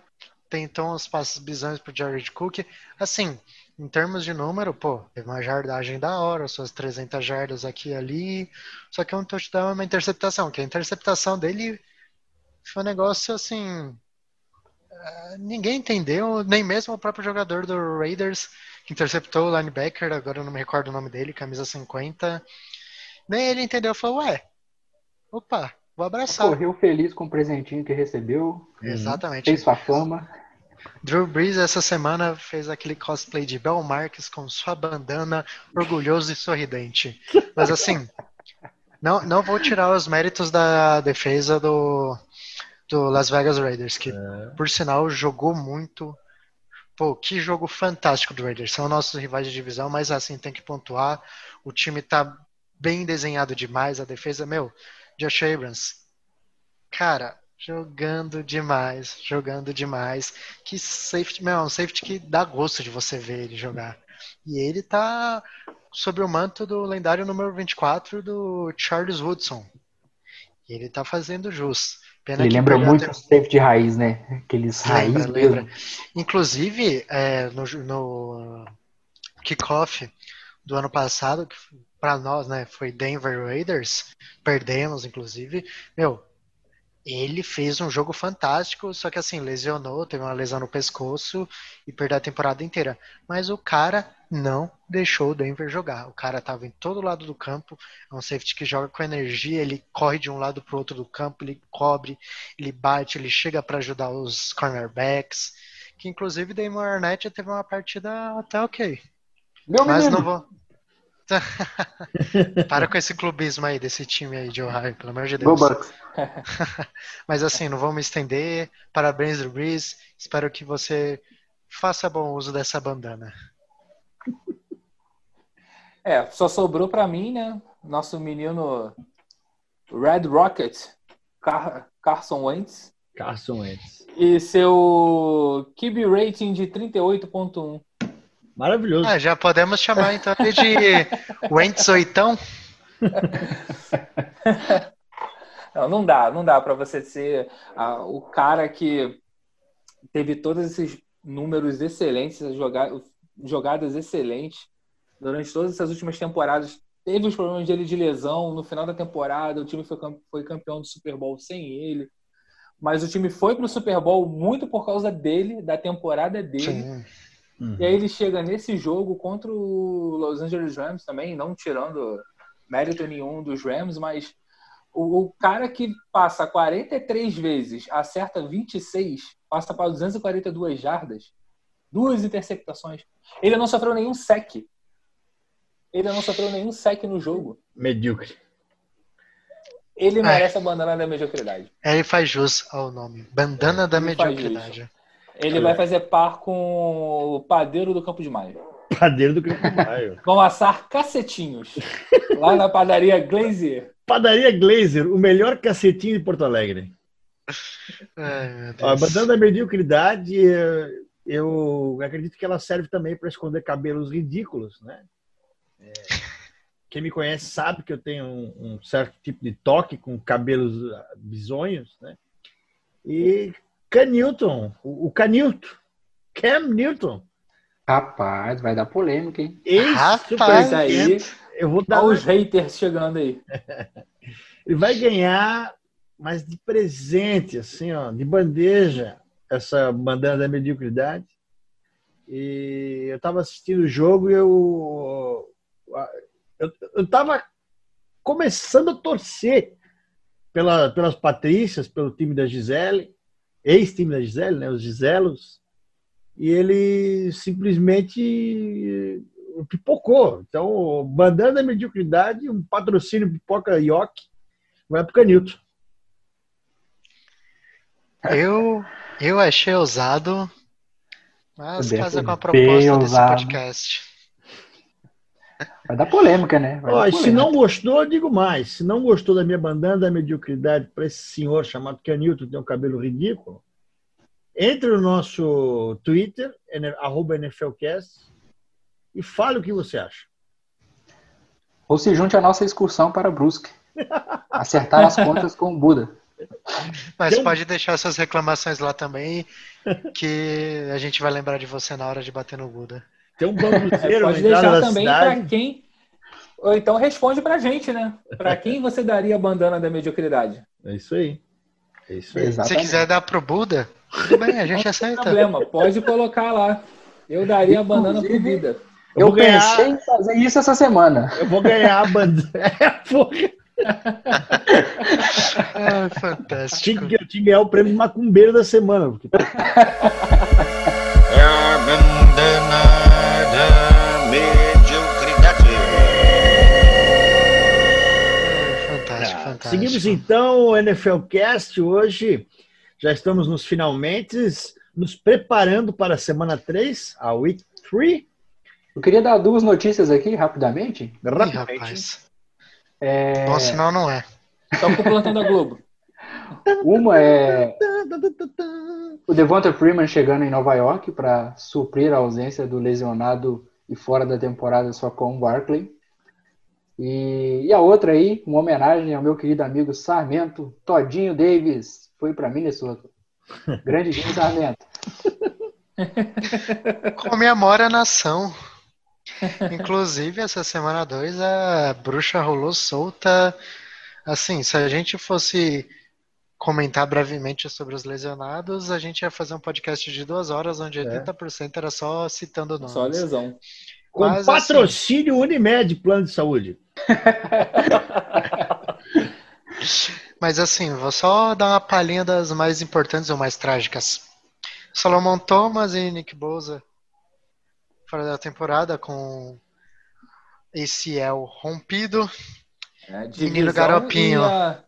tentou uns passes bizões pro Jared Cook. Assim, em termos de número, pô, teve uma jardagem da hora, suas 300 jardas aqui e ali. Só que um touchdown é uma interceptação, que a interceptação dele foi um negócio assim. eh, Ninguém entendeu, nem mesmo o próprio jogador do Raiders que interceptou o linebacker, agora eu não me recordo o nome dele, camisa 50. Nem ele entendeu, falou, ué, opa, vou abraçar. Correu feliz com o presentinho que recebeu, Exatamente. fez sua fama. Drew Brees essa semana fez aquele cosplay de Bel Marques com sua bandana, orgulhoso e sorridente. Mas assim, não, não vou tirar os méritos da defesa do, do Las Vegas Raiders, que É. por sinal jogou muito. Pô, que jogo fantástico do Raiders. São nossos rivais de divisão, mas assim, tem que pontuar. O time tá bem desenhado demais, a defesa, meu, Josh Abrams. Cara, jogando demais, jogando demais. Que safety, meu, é um safety que dá gosto de você ver ele jogar. E ele tá sob o manto do lendário número 24 do Charles Woodson. E ele tá fazendo jus. Pena Ele lembra muito o safety raiz, né? Aqueles raiz Lembra. Inclusive, é, no, no kickoff do ano passado, que para nós, né, foi Denver Raiders, perdemos, inclusive. Meu, ele fez um jogo fantástico, só que assim, lesionou, teve uma lesão no pescoço e perdeu a temporada inteira. Mas o cara não deixou o Denver jogar. O cara tava em todo lado do campo, é um safety que joga com energia, ele corre de um lado pro outro do campo, ele cobre, ele bate, ele chega para ajudar os cornerbacks. Que inclusive Damon Arnett teve uma partida até ok. Meu Mas menino, não vou. Para com esse clubismo aí desse time aí de Ohio, pelo amor de Deus. Mas assim, não vou me estender. Parabéns, Drew Brees. Espero que você faça bom uso dessa bandana. É, só sobrou pra mim, né? Nosso menino Red Rocket, Car Carson Wentz, Carson Wentz. e seu QB rating de 38.1. Maravilhoso. Ah, já podemos chamar então ele de Wentz Oitão. Não, não dá, não dá para você ser ah, o cara que teve todos esses números excelentes, as joga- jogadas excelentes durante todas essas últimas temporadas. Teve os problemas dele de lesão no final da temporada, o time foi, foi campeão do Super Bowl sem ele. Mas o time foi para o Super Bowl muito por causa dele, da temporada dele. Uhum. E aí ele chega nesse jogo contra o Los Angeles Rams também, não tirando mérito nenhum dos Rams, mas o, o cara que passa 43 vezes, acerta 26, passa para 242 jardas, duas interceptações. Ele não sofreu nenhum sec. Ele não sofreu nenhum sec no jogo. Medíocre. Ele merece a bandana da mediocridade. Ele faz jus ao nome. Bandana da Ele mediocridade. Ele vai fazer par com o padeiro do Campo de Maio. Padeiro do Campo Maio. Vão assar cacetinhos lá na padaria Glazier. Padaria Glazer, o melhor cacetinho de Porto Alegre. Ai, Ó, a bandana da mediocridade, eh, eu acredito que ela serve também para esconder cabelos ridículos, né? É, quem me conhece sabe que eu tenho um, um certo tipo de toque com cabelos ah, bizonhos, né? E Canilton, o, o Canilton, Cam Newton, Rapaz, vai dar polêmica, hein? Rapaz, Isso aí, eu vou dar olha os haters chegando aí. Ele vai ganhar, mas de presente, assim, ó, de bandeja, essa bandana da mediocridade. E eu estava assistindo o jogo e eu, eu, eu tava começando a torcer pela, pelas Patrícias, pelo time da Gisele, ex-time da Gisele, né, os Giselos, e ele simplesmente pipocou. Então, bandana da mediocridade, um patrocínio pipoca Yoki, vai pro Canilton. Eu, eu achei ousado, mas casa com a proposta desse ousado. podcast. Vai dar polêmica, né? Vai Ó, dar e se polêmica. não gostou, eu digo mais. Se não gostou da minha bandana da mediocridade para esse senhor chamado Canilton, que tem um cabelo ridículo, entre no nosso Twitter, arroba NFLcast, e fale o que você acha. Ou se junte à nossa excursão para Brusque. Acertar as contas com o Buda. Mas Tem um- pode deixar suas reclamações lá também, que a gente vai lembrar de você na hora de bater no Buda. Tem um Pode deixar também para quem. Ou então responde pra gente, né? Pra quem você daria a bandana da mediocridade? É isso aí. É isso aí. Se quiser dar pro Buda, tudo bem, a gente Não tem aceita. problema, pode colocar lá. Eu daria a bandana pro Buda. Eu Eu ganhar- pensei em fazer isso essa semana. Eu vou ganhar a bandana. É. Ah, Tinha fantástico. que, eu tinha que ganhar o prêmio macumbeiro da semana. Porque Fantástico. Seguimos então o NFL Cast hoje. Já estamos nos finalmente, nos preparando para a semana 3, a Week 3. Eu queria dar duas notícias aqui, rapidamente. Ih, Rapidamente. rapaz. É, Bom sinal não é. Só com o plantão da Globo. Uma é o Devonta Freeman chegando em Nova York para suprir a ausência do lesionado e fora da temporada só com o Barkley. E, e a outra aí, uma homenagem ao meu querido amigo Sarmento, Todinho Davis, foi para Minnesota. Grande Jimmy Sarmento. Comemora a nação. Inclusive, essa semana 2 a bruxa rolou solta. Assim, se a gente fosse comentar brevemente sobre os lesionados, a gente ia fazer um podcast de duas horas, onde 80% era só citando nomes. Só lesão. Com Mas, patrocínio Unimed, plano de saúde. Mas assim, vou só dar uma palhinha das mais importantes ou mais trágicas. Solomon Thomas e Nick Bosa fora da temporada com ACL rompido. É, Menino Garopinho. E a,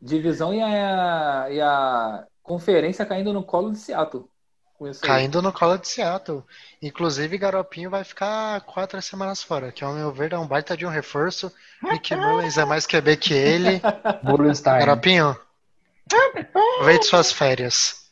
divisão e a, e a conferência caindo no colo de Seattle. Com isso aí. Caindo no colo de Seattle. Inclusive, Garopinho vai ficar quatro semanas fora, que ao meu ver é um baita de um reforço. Nick Mullins é mais QB que ele. Garopinho, aproveite suas férias.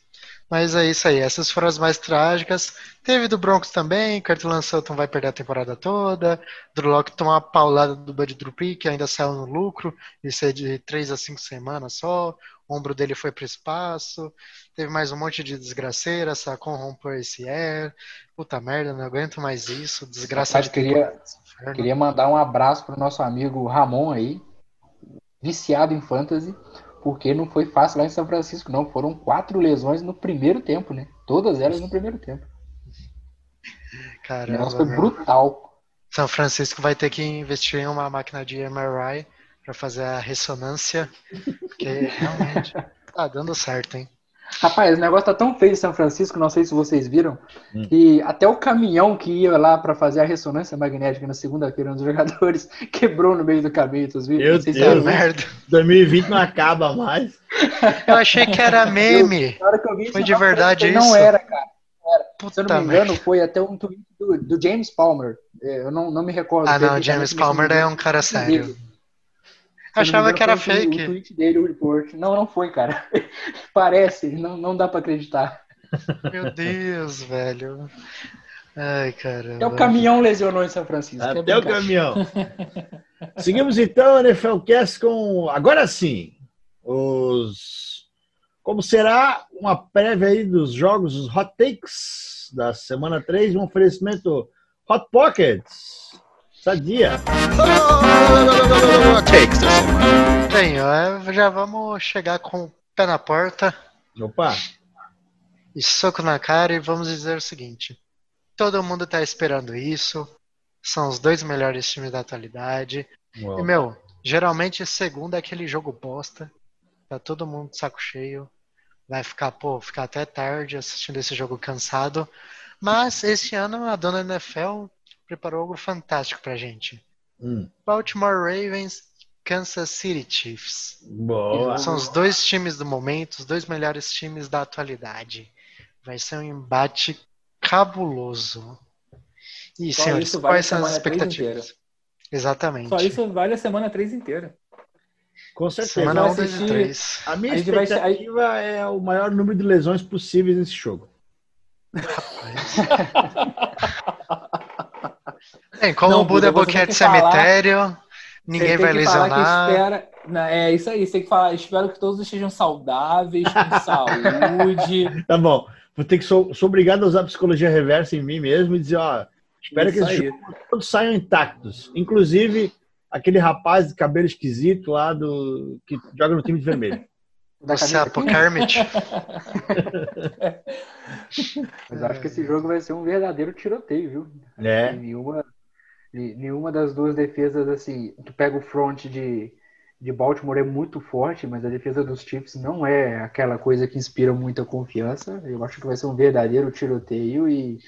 Mas é isso aí, essas foram as mais trágicas. Teve do Broncos também, Curtis Sutton vai perder a temporada toda. Drew Locke tomou uma paulada do Bud Dupree, que ainda saiu no lucro, isso é de 3 a 5 semanas só. O ombro dele foi para o espaço. Teve mais um monte de desgraceira, sacou, rompeu esse air. Puta merda, não aguento mais isso. Desgraça de queria, queria mandar um abraço pro nosso amigo Ramon aí, viciado em fantasy, porque não foi fácil lá em São Francisco, não. Foram quatro lesões no primeiro tempo, né? Todas elas no primeiro tempo. Caramba, negócio foi meu. brutal. São Francisco vai ter que investir em uma máquina de MRI para fazer a ressonância, porque realmente tá dando certo, hein? Rapaz, o negócio tá tão feio em São Francisco, não sei se vocês viram, Hum. que até o caminhão que ia lá pra fazer a ressonância magnética na segunda-feira dos jogadores quebrou no meio do caminho, vocês viram? Meu Não Deus. vocês merda. 2020 não acaba mais. Eu achei que era meme. Hora que eu vi Foi isso, de eu verdade Não isso? era, cara. Se eu não me merda. engano, foi até um tweet do, do James Palmer. É, Eu não, não me recordo. Ah, não, James Palmer eu é não um cara sério. dele. Se eu não me Achava engano, que era o fake. O tweet dele, o report. Não, não foi, cara. Parece, não, não dá pra acreditar. Meu Deus, velho. Ai, caramba. Até o caminhão lesionou em São Francisco. é Até o brincadeira. caminhão. Seguimos então, NFLcast, com agora sim, os. Como será uma prévia aí dos jogos, os hot takes da semana 3, um oferecimento Hot Pockets. Sadia. Takes da semana. Ó, já vamos chegar com o pé na porta Opa. e soco na cara e vamos dizer o seguinte. Todo mundo tá esperando isso. São os dois melhores times da atualidade. Uau. E, meu, geralmente segunda é aquele jogo bosta. Tá todo mundo de saco cheio. Vai ficar, pô, ficar até tarde assistindo esse jogo cansado. Mas esse ano a dona NFL preparou algo fantástico pra gente. Hum, Baltimore Ravens, Kansas City Chiefs. boa. São os dois times do momento, os dois melhores times da atualidade. Vai ser um embate cabuloso. E, Só senhores, isso vale quais são as expectativas? Exatamente. Só isso vale a semana 3 inteira. Com certeza. Semana vai 1, 2 e assistir- 3. A minha A gente vai- expectativa é o maior número de lesões possíveis nesse jogo. Bem, como Não, o Buda é Buda, boquete que falar- cemitério, ninguém Você tem vai que falar que lesionar. espera- Não, é isso aí, você tem que falar. Espero que todos estejam saudáveis, com saúde. Tá bom. Vou ter que sou, sou obrigado a usar psicologia reversa em mim mesmo e dizer, ó, espero que Isso esses aí. jogos todos saiam intactos. Inclusive aquele rapaz de cabelo esquisito lá do que joga no time de vermelho. Da Você camisa é aqui? Kermit. Mas eu acho que esse jogo vai ser um verdadeiro tiroteio, viu? É. Nenhuma, ne- nenhuma das duas defesas, assim, tu pega o front de, de Baltimore é muito forte, mas a defesa dos Chiefs não é aquela coisa que inspira muita confiança. Eu acho que vai ser um verdadeiro tiroteio e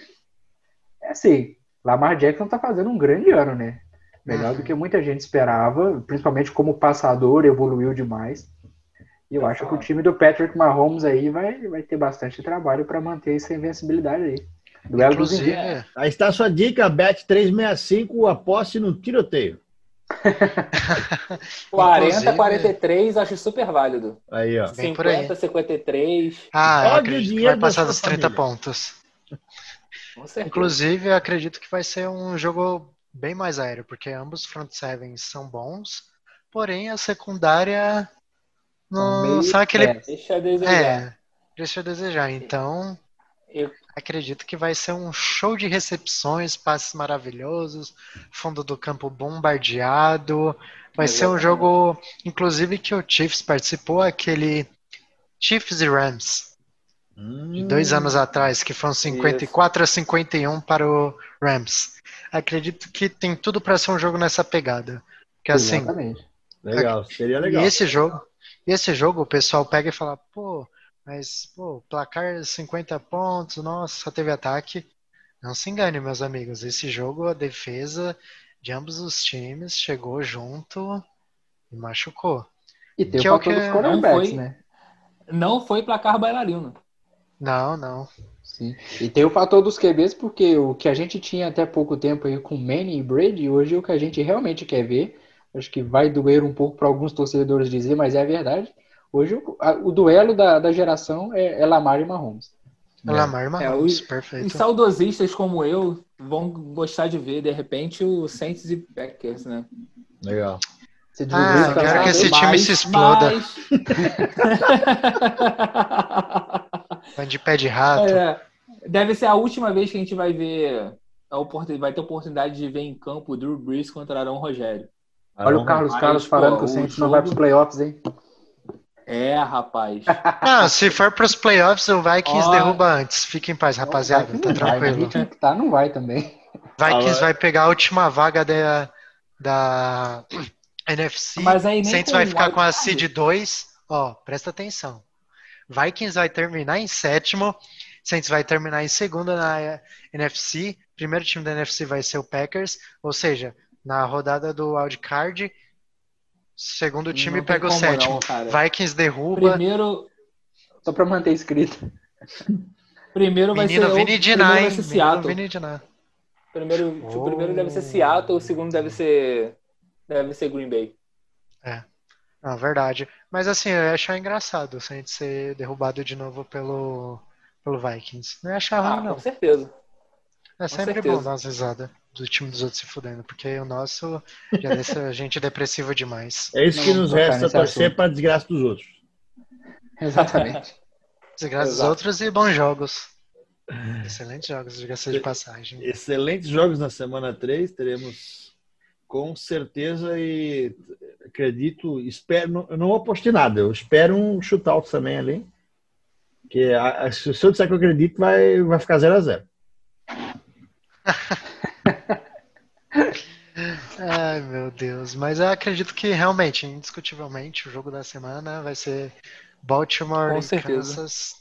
é assim, Lamar Jackson tá fazendo um grande ano, né? Melhor do que muita gente esperava, principalmente como passador, evoluiu demais. E eu acho que o time do Patrick Mahomes aí vai, vai ter bastante trabalho para manter essa invencibilidade aí. Duelo dos Inclusive, invictos. Aí está a sua dica, Bet365, aposte no tiroteio. 40, Inclusive- 43, acho super válido. Aí, ó. Bem por aí. 50, 53. ah, eu acredito que vai passar dos 30 família. pontos. Com certeza. Inclusive, eu acredito que vai ser um jogo bem mais aéreo, porque ambos os front sevens são bons, porém a secundária não Meio são aquele. é. Deixa a desejar. É, deixa eu desejar. Então, Eu- acredito que vai ser um show de recepções, passes maravilhosos, fundo do campo bombardeado. Vai ser um Exatamente. jogo, inclusive, que o Chiefs participou, aquele Chiefs e Rams, de dois Hum. anos atrás, que foram 54 a 51 para o Rams. Acredito que tem tudo para ser um jogo nessa pegada. Que assim, Exatamente. Legal, seria legal. e esse jogo, e esse jogo o pessoal pega e fala, pô, mas pô, placar 50 pontos, nossa, só teve ataque. Não se engane, meus amigos, esse jogo a defesa de ambos os times chegou junto e machucou. E tem Que o é o fator que dos não quarterbacks, foi- né? Não foi placar bailarino. Não, não. Sim. E tem o fator dos QBs, porque o que a gente tinha até pouco tempo aí com Manny e Brady, hoje é o que a gente realmente quer ver. Acho que vai doer um pouco para alguns torcedores dizer, mas é a verdade. Hoje o, a- o duelo da, da geração é, é Lamar e Mahomes. É. Lamar Mahomes, os- perfeito. Os saudosistas como eu vão gostar de ver, de repente, o Saints e Packers, né? Legal. Você Ah, eu quero que esse Mas- time se exploda. mas- Vai de pé de rato. É, deve ser a última vez que a gente vai ver a oportunidade, vai ter oportunidade de ver em campo o Drew Brees contra Arão Rogério. Olha o Carlos Mas, Carlos pô, falando que o Saints não vai para os playoffs, hein? É, rapaz. Não, se for para os playoffs, o Vikings derruba antes. Fique em paz, rapaziada. Vai Tá vai, tranquilo. ritmo que tá, não vai também. Vikings Ah, vai pegar a última vaga da, da NFC. Mas aí nem Saints vai ficar com a seed 2. Ó, presta atenção. Vikings vai terminar em sétimo, Saints vai terminar em segunda na NFC, primeiro time da NFC vai ser o Packers, ou seja, na rodada do wildcard, segundo time Não pega o sétimo. não. Vikings derruba. Primeiro, Só pra manter escrito. primeiro vai Menino ser o- Vini primeiro Diná, vai hein? ser Menino Seattle. Vini Diná. Primeiro, Oh. o primeiro deve ser Seattle, o segundo deve ser deve ser Green Bay. Não, verdade. Mas assim, eu ia achar engraçado se a gente ser derrubado de novo pelo, pelo Vikings. Não ia achar Ah, ruim, não. com certeza. É sempre certeza. bom dar umas risadas do time dos outros se fudendo, porque o nosso já deixa a gente depressivo demais. É isso que Não, nos tocar resta torcer para a desgraça dos outros. Exatamente. Desgraça dos outros e bons jogos. Excelentes jogos, diga-se de passagem. Excelentes jogos na semana 3, teremos com certeza e acredito, espero, não, eu não apostei nada, eu espero um shootout também ali. Que a- a- se eu disser que eu acredito, vai, vai ficar 0 a 0 Ai, meu Deus. Mas eu acredito que realmente, indiscutivelmente, o jogo da semana vai ser Baltimore Com e certeza. Kansas.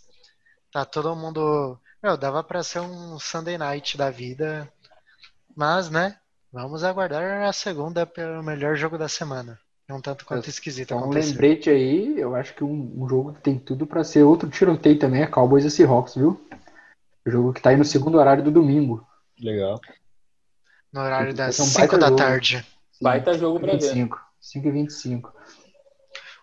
Tá todo mundo. Meu, dava pra ser um Sunday night da vida. Mas, né? Vamos aguardar a segunda pelo melhor jogo da semana. É um tanto quanto esquisito Então, um lembrete aí, eu acho que um, um jogo que tem tudo pra ser outro tiroteio também é Cowboys e Seahawks, viu? O jogo que tá aí no segundo horário do domingo. Legal. No horário das ser um 5 baita da jogo. tarde. Baita jogo pra ver. 25. 5 e 25.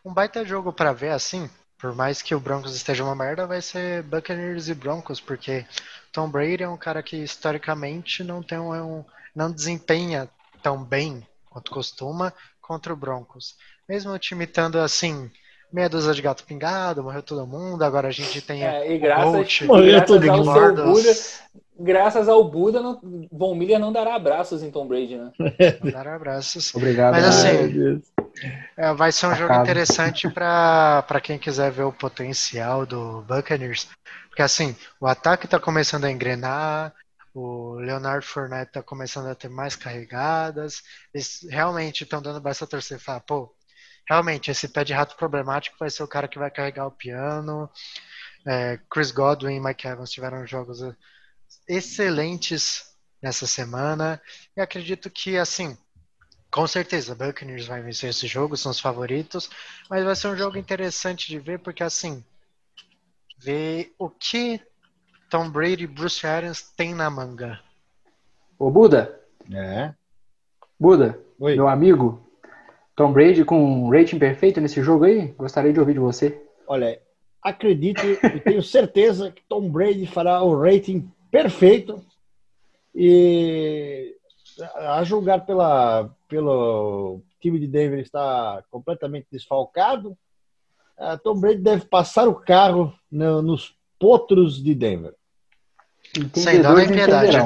Um baita jogo pra ver assim, por mais que o Broncos esteja uma merda, vai ser Buccaneers e Broncos, porque Tom Brady é um cara que historicamente não tem um, um- não desempenha tão bem quanto costuma contra o Broncos. Mesmo o time estando assim, meia dúzia de gato pingado, morreu todo mundo, agora a gente tem É, e o graças, Gold, Morreu graças todo ao Buda, graças ao Buda, não, Von Miller não dará abraços em Tom Brady, né? mandar abraços. Obrigado. Mas assim. É, vai ser um jogo Acaba. interessante para quem quiser ver o potencial do Buccaneers. Porque assim, o ataque está começando a engrenar, o Leonardo Fournette está começando a ter mais carregadas. Eles realmente estão dando basta torcer e falar, pô, realmente esse pé de rato problemático vai ser o cara que vai carregar o piano. É, Chris Godwin e Mike Evans tiveram jogos eh, excelentes nessa semana. E acredito que, assim, com certeza, Buccaneers vai vencer esse jogo, são os favoritos, mas vai ser um jogo interessante de ver, porque assim, ver o que Tom Brady e Bruce Arians têm na manga. Ô, Buda, É. Buda, Oi. meu amigo, Tom Brady com um rating perfeito nesse jogo aí? Gostaria de ouvir de você. Olha, acredito e tenho certeza que Tom Brady fará o rating perfeito e a julgar pela, pelo time de Denver está completamente desfalcado, eh, Tom Brady deve passar o carro no- nos potros de Denver. Sem dó nem piedade.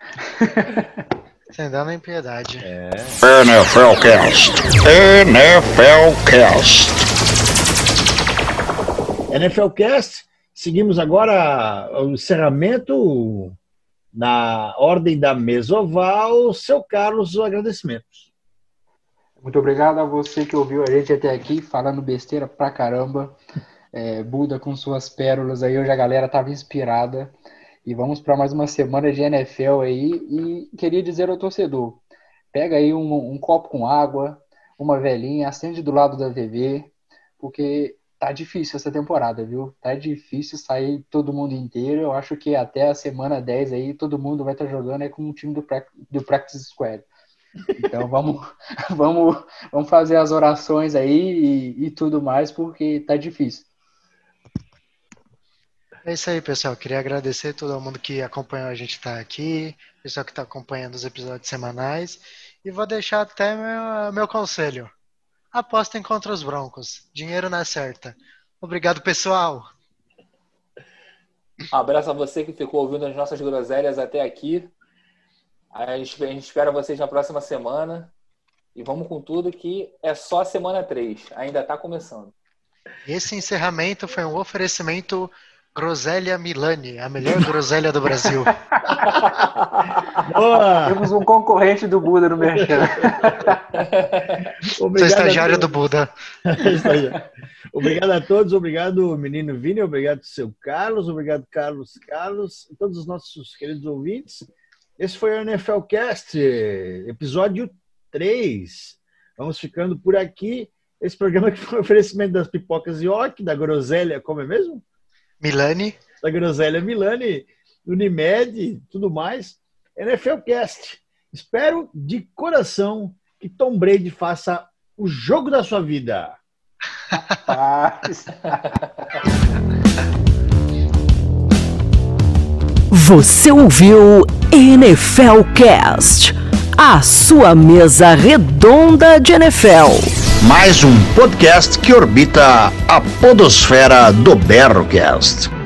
Sem dó nem piedade. NFL Cast. NFL Cast. NFL Cast, seguimos agora o encerramento na ordem da mesa oval. Seu Carlos, os agradecimentos. Muito obrigado a você que ouviu a gente até aqui, falando besteira pra caramba. É, Buda com suas pérolas aí, hoje a galera tava inspirada. E vamos para mais uma semana de NFL aí. E queria dizer ao torcedor: pega aí um, um copo com água, uma velhinha, acende do lado da TV, porque tá difícil essa temporada, viu? Tá difícil sair todo mundo inteiro. Eu acho que até a semana 10 aí todo mundo vai estar jogando aí com o time do, do Practice Squad. Então vamos, vamos, vamos fazer as orações aí e, e tudo mais, porque tá difícil. É isso aí, pessoal. Queria agradecer todo mundo que acompanhou a gente estar aqui, pessoal que está acompanhando os episódios semanais. E vou deixar até meu, meu conselho. Apostem contra os Broncos. Dinheiro na certa. Obrigado, pessoal. Um abraço a você que ficou ouvindo as nossas groselhas até aqui. A gente, a gente espera vocês na próxima semana. E vamos com tudo que é só a semana 3. Ainda está começando. Esse encerramento foi um oferecimento Groselha Milani, a melhor groselha do Brasil. Boa! Temos um concorrente do Buda no Merchan. Sou Obrigado a estagiário do todos. Buda. Estagiário. Obrigado a todos, obrigado menino Vini, obrigado seu Carlos, obrigado Carlos Carlos e todos os nossos queridos ouvintes. Esse foi o NFL Cast, episódio 3. Vamos ficando por aqui. Esse programa que foi um oferecimento das pipocas York, da Groselha, como é mesmo? Milani, Da Groselha Milani, Unimed, tudo mais. NFL Cast. Espero de coração que Tom Brady faça o jogo da sua vida. Ah, Você ouviu NFL Cast, a sua mesa redonda de NFL. Mais um podcast que orbita a podosfera do Berrocast.